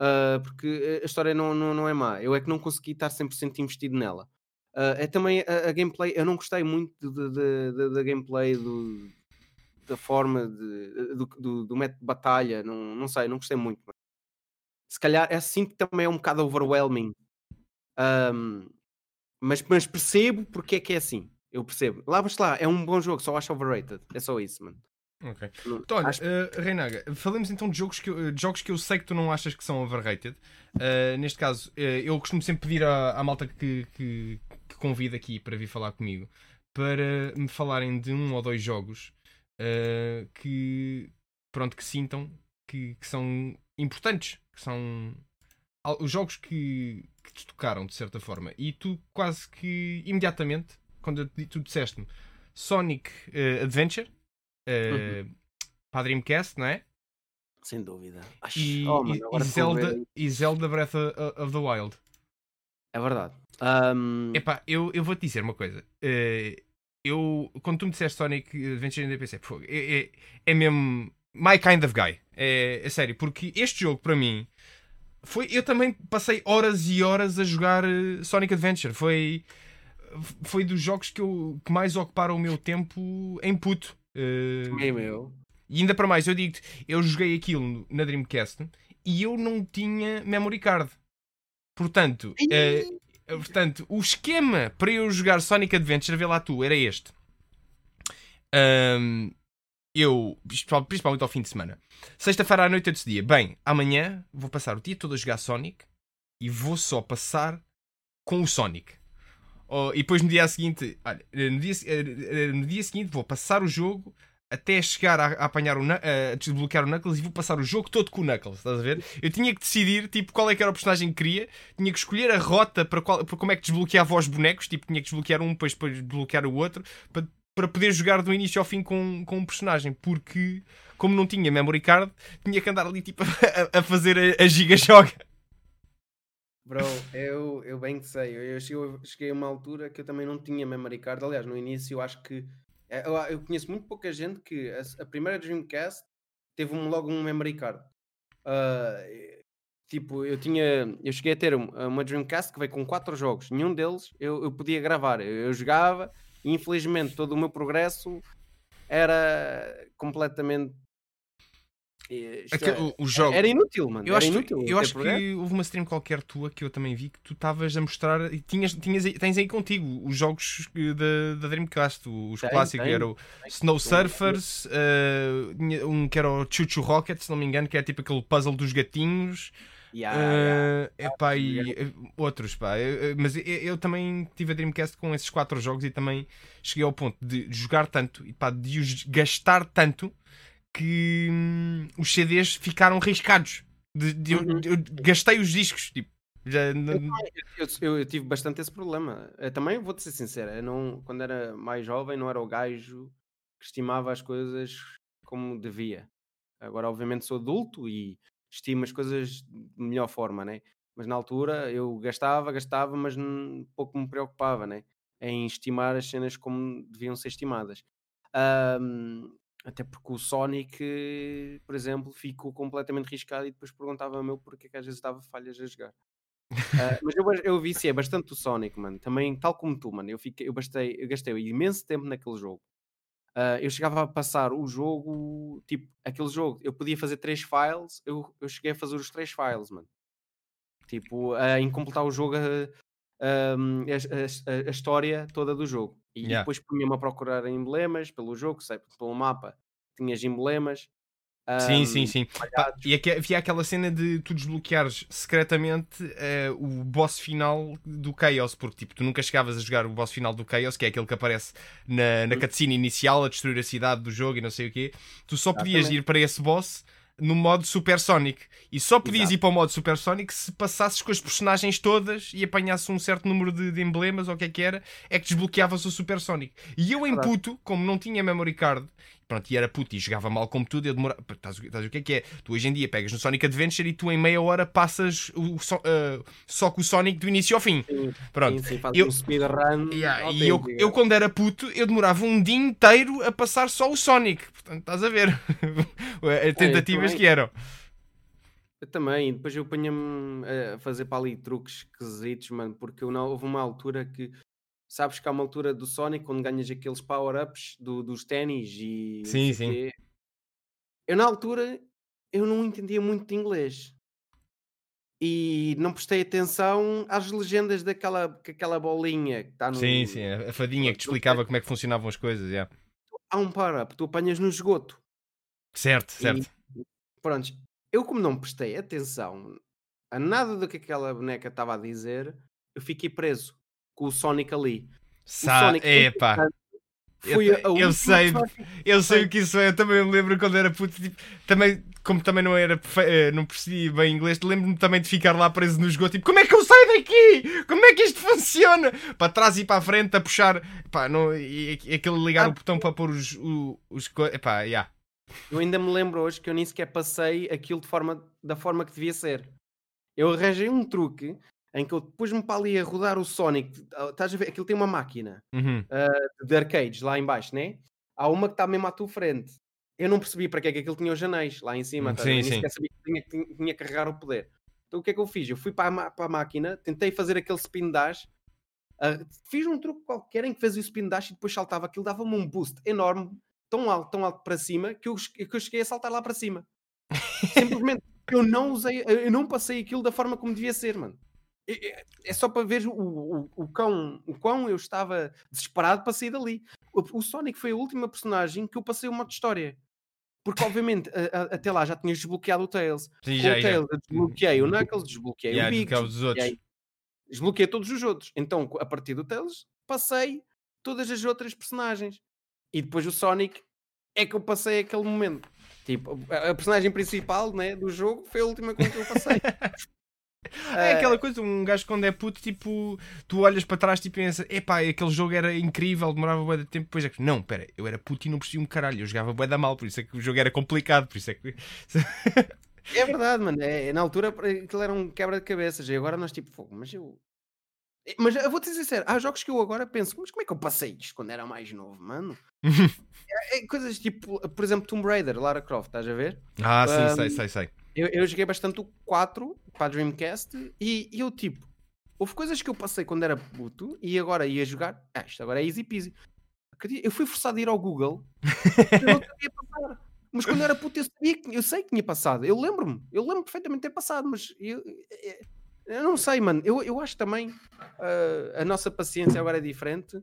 ah, porque a história não, não, não é má. Eu é que não consegui estar 100% investido nela. Ah, é também a, a gameplay, eu não gostei muito da gameplay do, da forma de, do, do, do método de batalha, não, não sei, não gostei muito. mano. Se calhar é assim que também é um bocado overwhelming. Ahm, mas, mas percebo porque é que é assim. Eu percebo. Lá, mas lá, é um bom jogo, só acho overrated. É só isso, mano. Ok. Então, olha, acho- eh, Reinaga, falemos então de jogos, que eu, de jogos que eu sei que tu não achas que são overrated. Eh, neste caso, eh, eu costumo sempre pedir à, à malta que, que, que convido aqui para vir falar comigo para me falarem de um ou dois jogos que, pronto, que sintam que, que são importantes, que são os jogos que, que te tocaram de certa forma. E tu quase que imediatamente, quando tu disseste-me Sonic eh, Adventure eh, para a Dreamcast, não é? Sem dúvida. E, oh, mano, e- Zelda, e Zelda Breath of, the Wild. É verdade. Ahm, Epá, eu, eu vou-te dizer uma coisa. Eh, eu, quando tu me disseste Sonic Adventure, ainda pensei, "Pô, é, é, é mesmo my kind of guy. É, é sério, porque este jogo, para mim, foi. Eu também passei horas e horas a jogar eh, Sonic Adventure. Foi. Foi dos jogos que, eu, que mais ocuparam o meu tempo em puto. Eh, também meu. E ainda para mais, eu digo-te, eu joguei aquilo na Dreamcast e eu não tinha memory card. Portanto, eh, portanto, o esquema para eu jogar Sonic Adventure, vê lá tu, era este. Ahm, eu, principal- principalmente ao fim de semana, sexta-feira à noite eu decidia, bem, amanhã vou passar o dia todo a jogar Sonic e vou só passar com o Sonic. Oh, e depois no dia seguinte, olha, no dia, eh, eh, no dia seguinte vou passar o jogo até chegar a, a apanhar o a desbloquear o Knuckles e vou passar o jogo todo com o Knuckles, estás a ver? Eu tinha que decidir tipo, qual é que era o personagem que queria, tinha que escolher a rota para, qual, para como é que desbloqueava os bonecos, tipo, tinha que desbloquear um, depois, depois desbloquear o outro, para, para poder jogar do início ao fim com, com um personagem, porque como não tinha memory card, tinha que andar ali tipo, a, a fazer a, a giga joga. Bro, eu, eu bem que sei. Eu, eu cheguei, a uma altura que eu também não tinha memory card. Aliás, no início eu acho que. é, Eu, eu conheço muito pouca gente que a, a primeira Dreamcast teve um, logo um memory card. E, tipo, eu tinha. Eu cheguei a ter um- uma Dreamcast que veio com quatro jogos. Nenhum deles eu, eu podia gravar. Eu, eu jogava e infelizmente todo o meu progresso era completamente Aquele- é- o, jogo. Era inútil, mano. Eu era acho, inútil. eu acho progresso. que houve uma stream qualquer tua que eu também vi que tu estavas a mostrar e tinhas, tinhas, tens aí contigo os jogos eh, da, da Dreamcast, os Tenho, clássicos, tenho. era o Snow Surfers, eh, tinha um que era o Choo Rocket, se não me engano, que é tipo aquele puzzle dos gatinhos, Yeah, yeah. epá, e eh, outros, pá. Eh, eh, Mas eu, eu também tive a Dreamcast com esses quatro jogos e também cheguei ao ponto de jogar tanto e pá, de os gastar tanto que hum, os CDs ficaram riscados. De- de- eu- Uhum. eu gastei os discos, tipo. Já, Eu, eu- eu tive bastante esse problema. Eu também vou-te ser sincero, eu não, quando era mais jovem, não era o gajo que estimava as coisas como devia. Agora, obviamente, sou adulto e estimo as coisas de melhor forma, né? Mas na altura eu gastava, gastava, mas pouco me preocupava, né? Em estimar as cenas como deviam ser estimadas. Ahm, até porque o Sonic, por exemplo, ficou completamente riscado e depois perguntava-me eu porque é que às vezes dava falhas a jogar. Ah, mas eu, eu viciei bastante o Sonic, mano. Também, tal como tu, mano. Eu, fiquei, eu, bastei, eu gastei imenso tempo naquele jogo. Ah, eu chegava a passar o jogo, tipo, aquele jogo, eu podia fazer três files, eu, eu cheguei a fazer os três files, mano. Tipo, a, em completar o jogo, a, a, a- a- a história toda do jogo. E Yeah. depois punha-me a procurar emblemas pelo jogo, sei, pelo mapa, tinhas emblemas. Sim, sim, sim. E havia aquela cena de tu desbloqueares secretamente eh, o boss final do Chaos, porque tipo, tu nunca chegavas a jogar o boss final do Chaos, que é aquele que aparece na, na Hum. cutscene inicial a destruir a cidade do jogo e não sei o quê. Tu só podias ir para esse boss no modo Super Sonic. E só podias Exato. ir para o modo Super Sonic se passasses com as personagens todas e apanhasses um certo número de, de emblemas ou o que é que era, é que desbloqueavas o Super Sonic. E eu em puto, como não tinha memory card, pronto, e era puto e jogava mal como tudo, eu demorava. Estás, estás o que é que é? Tu hoje em dia pegas no Sonic Adventure e tu em meia hora passas o, so- ah, só com o Sonic do início ao fim. Sim, Pronto. sim, sim, eu- um speedrun. Yeah, e eu, eu, quando era puto, eu demorava um dia inteiro a passar só o Sonic. Portanto, estás a ver as tentativas também. que eram. Eu também, depois eu punha-me a fazer para ali truques esquisitos, mano, porque eu não, houve uma altura que sabes que há uma altura do Sonic quando ganhas aqueles power-ups do, dos ténis e Sim, sim. Eu na altura eu não entendia muito de inglês e não prestei atenção às legendas daquela que aquela bolinha que está no. Sim, sim, a a fadinha que te explicava como é que funcionavam as coisas. yeah. Há um power-up, tu apanhas no esgoto. Certo, certo. Pronto, eu como não prestei atenção a nada do que aquela boneca estava a dizer, eu fiquei preso com o Sonic ali. O Sa Sonic, Epá, entretanto, eu foi a eu última sei, eu sei o que isso é. Eu também me lembro quando era puto. tipo, também, como também não era eh, não percebi bem inglês, lembro-me também de ficar lá preso no esgoto. Tipo, como é que eu saio daqui? Como é que isto funciona? Para trás e para a frente a puxar. Pá, não, e, e aquele ligar Ah, o botão para pôr os. o- os co- epá, yeah. Eu ainda me lembro hoje que eu nem sequer passei aquilo de forma, da forma que devia ser. Eu arranjei um truque em que eu pus-me para ali a rodar o Sonic. ah, Estás a ver? Aquilo tem uma máquina Uhum. de arcades lá em baixo, né? Há uma que está mesmo à tua frente. Eu não percebi para que é que aquilo tinha os anéis lá em cima. Ver? sim, sim. sequer sabia que tinha, que tinha que carregar o poder. Então o que é que eu fiz? Eu fui para a, para a máquina, tentei fazer aquele spin dash, ah, fiz um truque qualquer em que fez o spin dash e depois saltava. Aquilo dava-me um boost enorme, tão alto, tão alto para cima, que eu, que eu cheguei a saltar lá para cima. Simplesmente, eu não usei, eu não passei aquilo da forma como devia ser, mano. É- só para ver o, o, o, quão, o quão eu estava desesperado para sair dali. O, o Sonic foi a última personagem que eu passei o modo de história. Porque, obviamente, a- a- até lá já tinha desbloqueado o Tails. Sim, já, o. Tails desbloqueei o Knuckles, desbloqueei Yeah, o Big, desbloqueei, desbloqueei todos os outros. Então, a partir do Tails, passei todas as outras personagens. E depois o Sonic é que eu passei aquele momento. Tipo, a a personagem principal né, do jogo foi a última com que eu passei. É aquela coisa, um gajo quando é puto, tipo, tu olhas para trás e pensas, epá, aquele jogo era incrível, demorava bué de tempo, depois é que, não, pera, eu era puto e não percebi um caralho, eu jogava bué da mal, por isso é que o jogo era complicado, por isso é que... É verdade, mano. É, na altura aquilo era um quebra de cabeças. E agora nós tipo, fogo, mas eu. Eh, Mas eu vou-te dizer há jogos que eu agora penso, mas como é que eu passei isto quando era mais novo, mano? é, é coisas tipo, por exemplo, Tomb Raider, Lara Croft, estás a ver? Ah, sim, Um, sei, sei, sei. Eu, eu joguei bastante o 4 para Dreamcast e, e eu tipo, houve coisas que eu passei quando era puto e agora ia jogar, ah, isto agora é easy peasy. Eu fui forçado a ir ao Google, eu não sabia passar. Mas quando era puto, eu, sabia que, eu sei que tinha passado. Eu lembro-me. Eu lembro perfeitamente de ter passado, mas eu, eu, eu não sei, mano. Eu, eu acho também uh, a nossa paciência agora é diferente.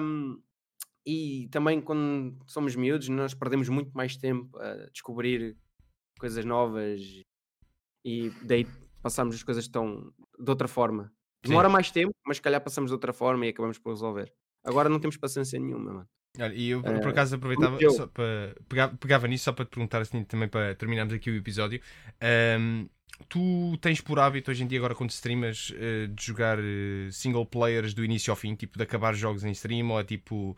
Um, e também quando somos miúdos, nós perdemos muito mais tempo a descobrir coisas novas e daí passamos as coisas tão de outra forma. Demora Sim. mais tempo, mas se calhar passamos de outra forma e acabamos por resolver. Agora não temos paciência nenhuma, mano. Olha, e eu por acaso aproveitava só para pegava, pegava nisso só para te perguntar assim também para terminarmos aqui o episódio. Um, tu tens por hábito hoje em dia, agora quando streamas, uh, de jogar uh, single players do início ao fim, tipo de acabar jogos em stream, ou é tipo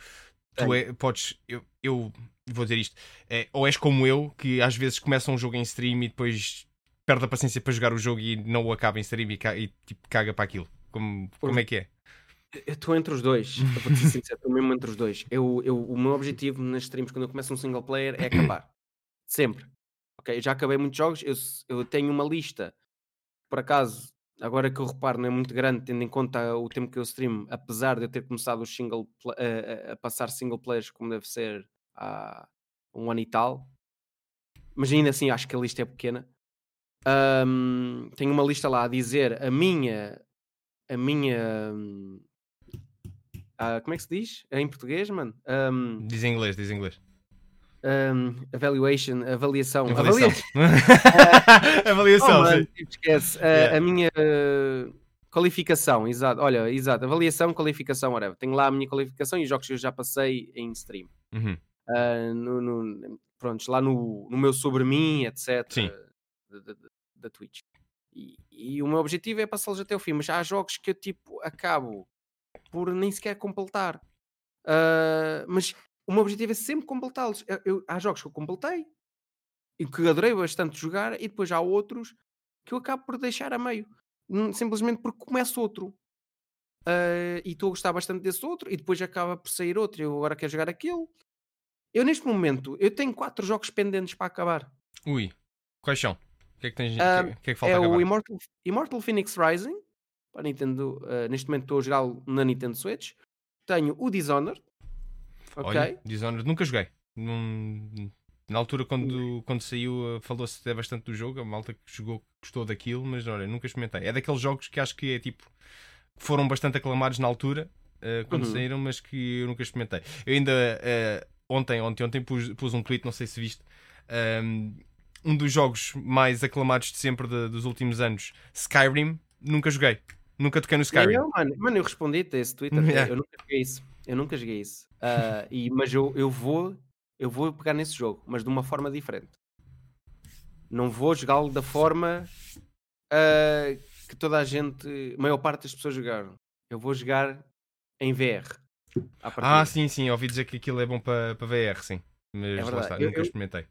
tu é, podes, eu, eu vou dizer isto, é, ou és como eu, que às vezes começa um jogo em stream e depois perde a paciência para jogar o jogo e não o acaba em stream e, e tipo, caga para aquilo. Como, como é que é? Eu estou entre os dois, vou ser sincero, estou mesmo entre os dois. Eu, eu, o meu objetivo nas streams quando eu começo um single player é acabar. Sempre. Ok, eu já acabei muitos jogos, eu, eu tenho uma lista, por acaso, agora que eu reparo, não é muito grande, tendo em conta o tempo que eu stream, apesar de eu ter começado o single a, a, passar single players como deve ser há um ano e tal, mas ainda assim acho que a lista é pequena. Um, tenho uma lista lá a dizer a minha a minha uh, como é que se diz? É em português, mano? Um, diz em inglês, diz em inglês. Um, evaluation, avaliação. Avaliação. avaliação, oh, mano, tipo, esquece. Uh, yeah. A minha uh, qualificação, exato. Olha, exato. Avaliação, qualificação, whatever. Tenho lá a minha qualificação e os jogos que eu já passei em stream. Uhum. Uh, no, no, prontos, lá no, no meu sobre mim, etc. Sim. Da Twitch. E, e, o meu objetivo é passá-los até o fim, mas há jogos que eu tipo acabo por nem sequer completar. Uh, mas o meu objetivo é sempre completá-los. há jogos que eu completei e que adorei bastante jogar, e depois há outros que eu acabo por deixar a meio, simplesmente porque começo outro. Uh, e estou a gostar bastante desse outro, e depois acaba por sair outro. Eu agora quero jogar aquilo. Eu, neste momento, eu tenho quatro jogos pendentes para acabar. Ui, quais são? O que é que, tens, uh, que, que, é que falta É o Immortal, Immortal Phoenix Rising, para Nintendo, uh, neste momento estou a jogá-lo na Nintendo Switch. Tenho o Dishonored. Ok. Olha, Dishonored nunca joguei. Num... Na altura, quando, quando saiu, eh, falou-se até bastante do jogo. A malta que jogou gostou daquilo, mas olha, nunca experimentei. É daqueles jogos que acho que é tipo. foram bastante aclamados na altura, uh, quando uhum. saíram, mas que eu nunca experimentei. Eu ainda. Uh, ontem, ontem, ontem pus, pus, um tweet, não sei se viste. Um, um dos jogos mais aclamados de sempre de, dos últimos anos, Skyrim, nunca joguei. Nunca toquei no Skyrim. Eu, mano, mano, eu respondi-te a esse Twitter. Yeah. Eu nunca joguei isso. Eu nunca joguei isso. Uh, e, mas eu, eu vou eu vou pegar nesse jogo, mas de uma forma diferente. Não vou jogá-lo da forma uh, que toda a gente, a maior parte das pessoas jogaram. Eu vou jogar em VR. Ah, sim, sim. Ouvi dizer que aquilo é bom para, VR, sim. Mas é lá está, eu, nunca eu, experimentei.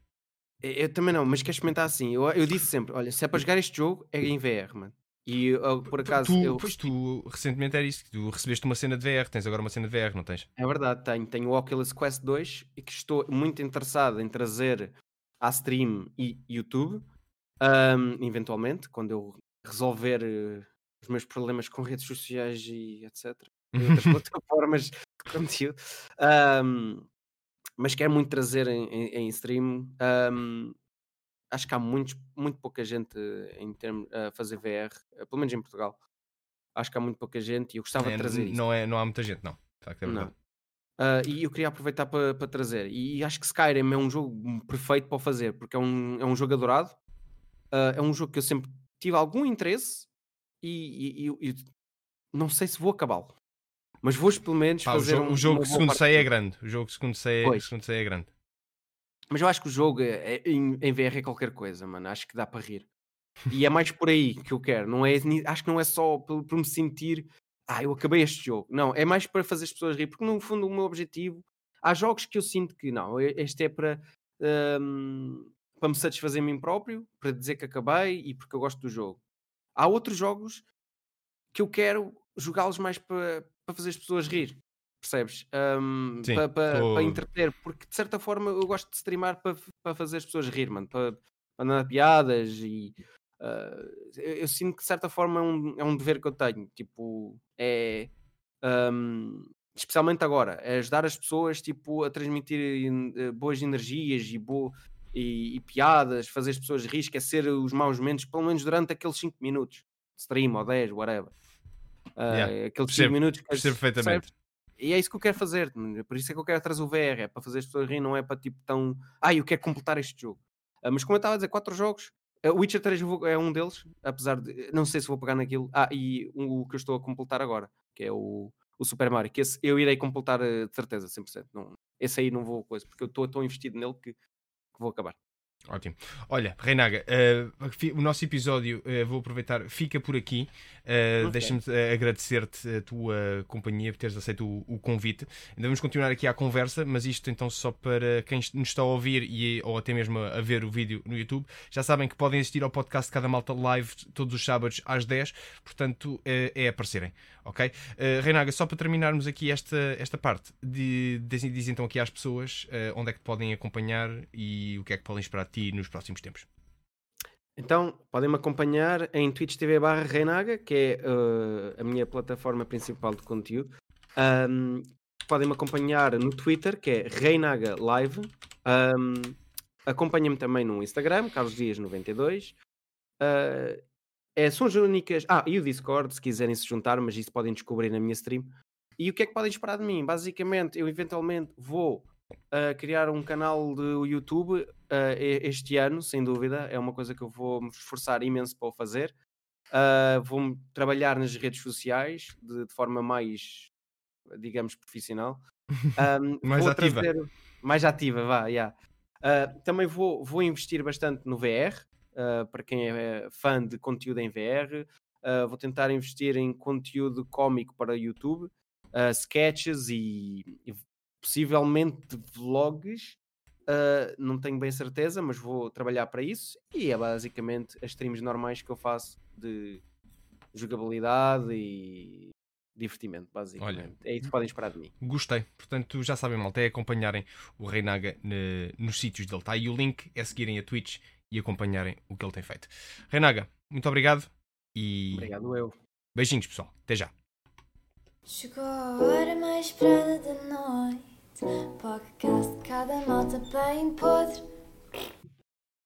Eu, eu, também não, mas quero experimentar assim. Eu, eu disse sempre: olha, se é para jogar este jogo, é em VR, mano. E eu, por acaso. Tu, eu... Pois tu recentemente era isso, tu recebeste uma cena de VR, tens agora uma cena de VR, não tens? É verdade, tenho. Tenho o Oculus Quest 2 e que estou muito interessado em trazer à stream e YouTube, um, eventualmente, quando eu resolver uh, os meus problemas com redes sociais e etc. E outras plataformas de conteúdo. Um, mas quero muito trazer em, em, em stream. Um, acho que há muitos, muito pouca gente em termos a fazer VR, eh, pelo menos em Portugal. Acho que há muito pouca gente e eu gostava é, de trazer não isso. É, não há muita gente, não. É não. Uh, e eu queria aproveitar para pa trazer. E acho que Skyrim é um jogo perfeito para fazer, porque é um, é um jogo adorado. Uh, é um jogo que eu sempre tive algum interesse e, e, e não sei se vou acabá-lo. Mas vou pelo menos Pá, fazer o jogo, um, o jogo segundo sei é grande. O jogo segundo sei, é, segundo sei é grande. Mas eu acho que o jogo é, é, em, em VR é qualquer coisa, mano. Acho que dá para rir. E é mais por aí que eu quero. Não é, acho que não é só por, por me sentir, ah, eu acabei este jogo. Não, é mais para fazer as pessoas rir, porque no fundo o meu objetivo. Há jogos que eu sinto que não, este é para, um, para me satisfazer a mim próprio, para dizer que acabei e porque eu gosto do jogo. Há outros jogos que eu quero jogá-los mais para, para fazer as pessoas rir percebes? Um, para pa, pa entreter, porque de certa forma eu gosto de streamar para pa fazer as pessoas rir, mano, para mandar piadas e uh, eu, eu, sinto que de certa forma é um, é um dever que eu tenho, tipo, é um, especialmente agora, é ajudar as pessoas tipo, a transmitir uh, boas energias e, bo e, e, piadas, fazer as pessoas rir, esquecer os maus momentos, pelo menos durante aqueles 5 minutos stream ou 10, whatever. Uh, yeah. Aqueles 5 minutos que perfeitamente. E é isso que eu quero fazer, por isso é que eu quero trazer o VR, é para fazer as pessoas rir, não é para tipo tão. Ah, eu quero completar este jogo. Uh, mas como eu estava a dizer, 4 jogos, o Witcher 3 é um deles, apesar de. Não sei se vou pegar naquilo. Ah, e o que eu estou a completar agora, que é o, o Super Mario, que esse eu irei completar de certeza, 100%. Não, esse aí não vou coisa, porque eu estou tão investido nele que, que vou acabar. Ótimo. Olha, Reinaga, uh, o nosso episódio, uh, vou aproveitar, fica por aqui. Uh, okay. Deixa-me agradecer-te a tua companhia por teres aceito o, o, convite. Ainda vamos continuar aqui a conversa, mas isto então só para quem nos está a ouvir e, ou até mesmo a, ver o vídeo no YouTube. Já sabem que podem assistir ao podcast Cada Malta Live todos os sábados às 10, portanto é aparecerem. Ok? Reinaga, só para terminarmos aqui esta, esta parte, de, diz, diz então aqui às pessoas onde é que podem acompanhar e o que é que podem esperar de ti nos próximos tempos? Então, podem-me acompanhar em Twitch TV barra Reinaga, que é uh, a minha plataforma principal de conteúdo. Um, podem-me acompanhar no Twitter, que é Reinaga Live. Um, Acompanhem-me também no Instagram, Carlos Dias92. Uh, é, são as únicas. Ah, e o Discord, se quiserem se juntar, mas isso podem descobrir na minha stream. E o que é que podem esperar de mim? Basicamente, eu eventualmente vou a criar um canal de YouTube uh, este ano, sem dúvida. É uma coisa que eu vou me esforçar imenso para o fazer. Uh, vou trabalhar nas redes sociais de, de, forma mais, digamos, profissional. Um, mais ativa. Trazer, mais ativa, vá, yeah. Uh, também vou, vou investir bastante no VR, uh, para quem é fã de conteúdo em VR. Uh, vou tentar investir em conteúdo cómico para YouTube, sketches e, e possivelmente vlogs. Uh, não tenho bem certeza, mas vou trabalhar para isso. E é basicamente as streams normais que eu faço de jogabilidade e divertimento, basicamente. Olha, é isso que podem esperar de mim. Gostei. Portanto, já sabem, malta, é acompanharem o Reinaga ne, nos sítios dele. Está aí o link, é seguirem a Twitch e acompanharem o que ele tem feito. Reinaga, muito obrigado e. Obrigado, eu. Beijinhos, pessoal. Até já. Chegou a hora mais esperada da noite. Podcast cada malta bem podre.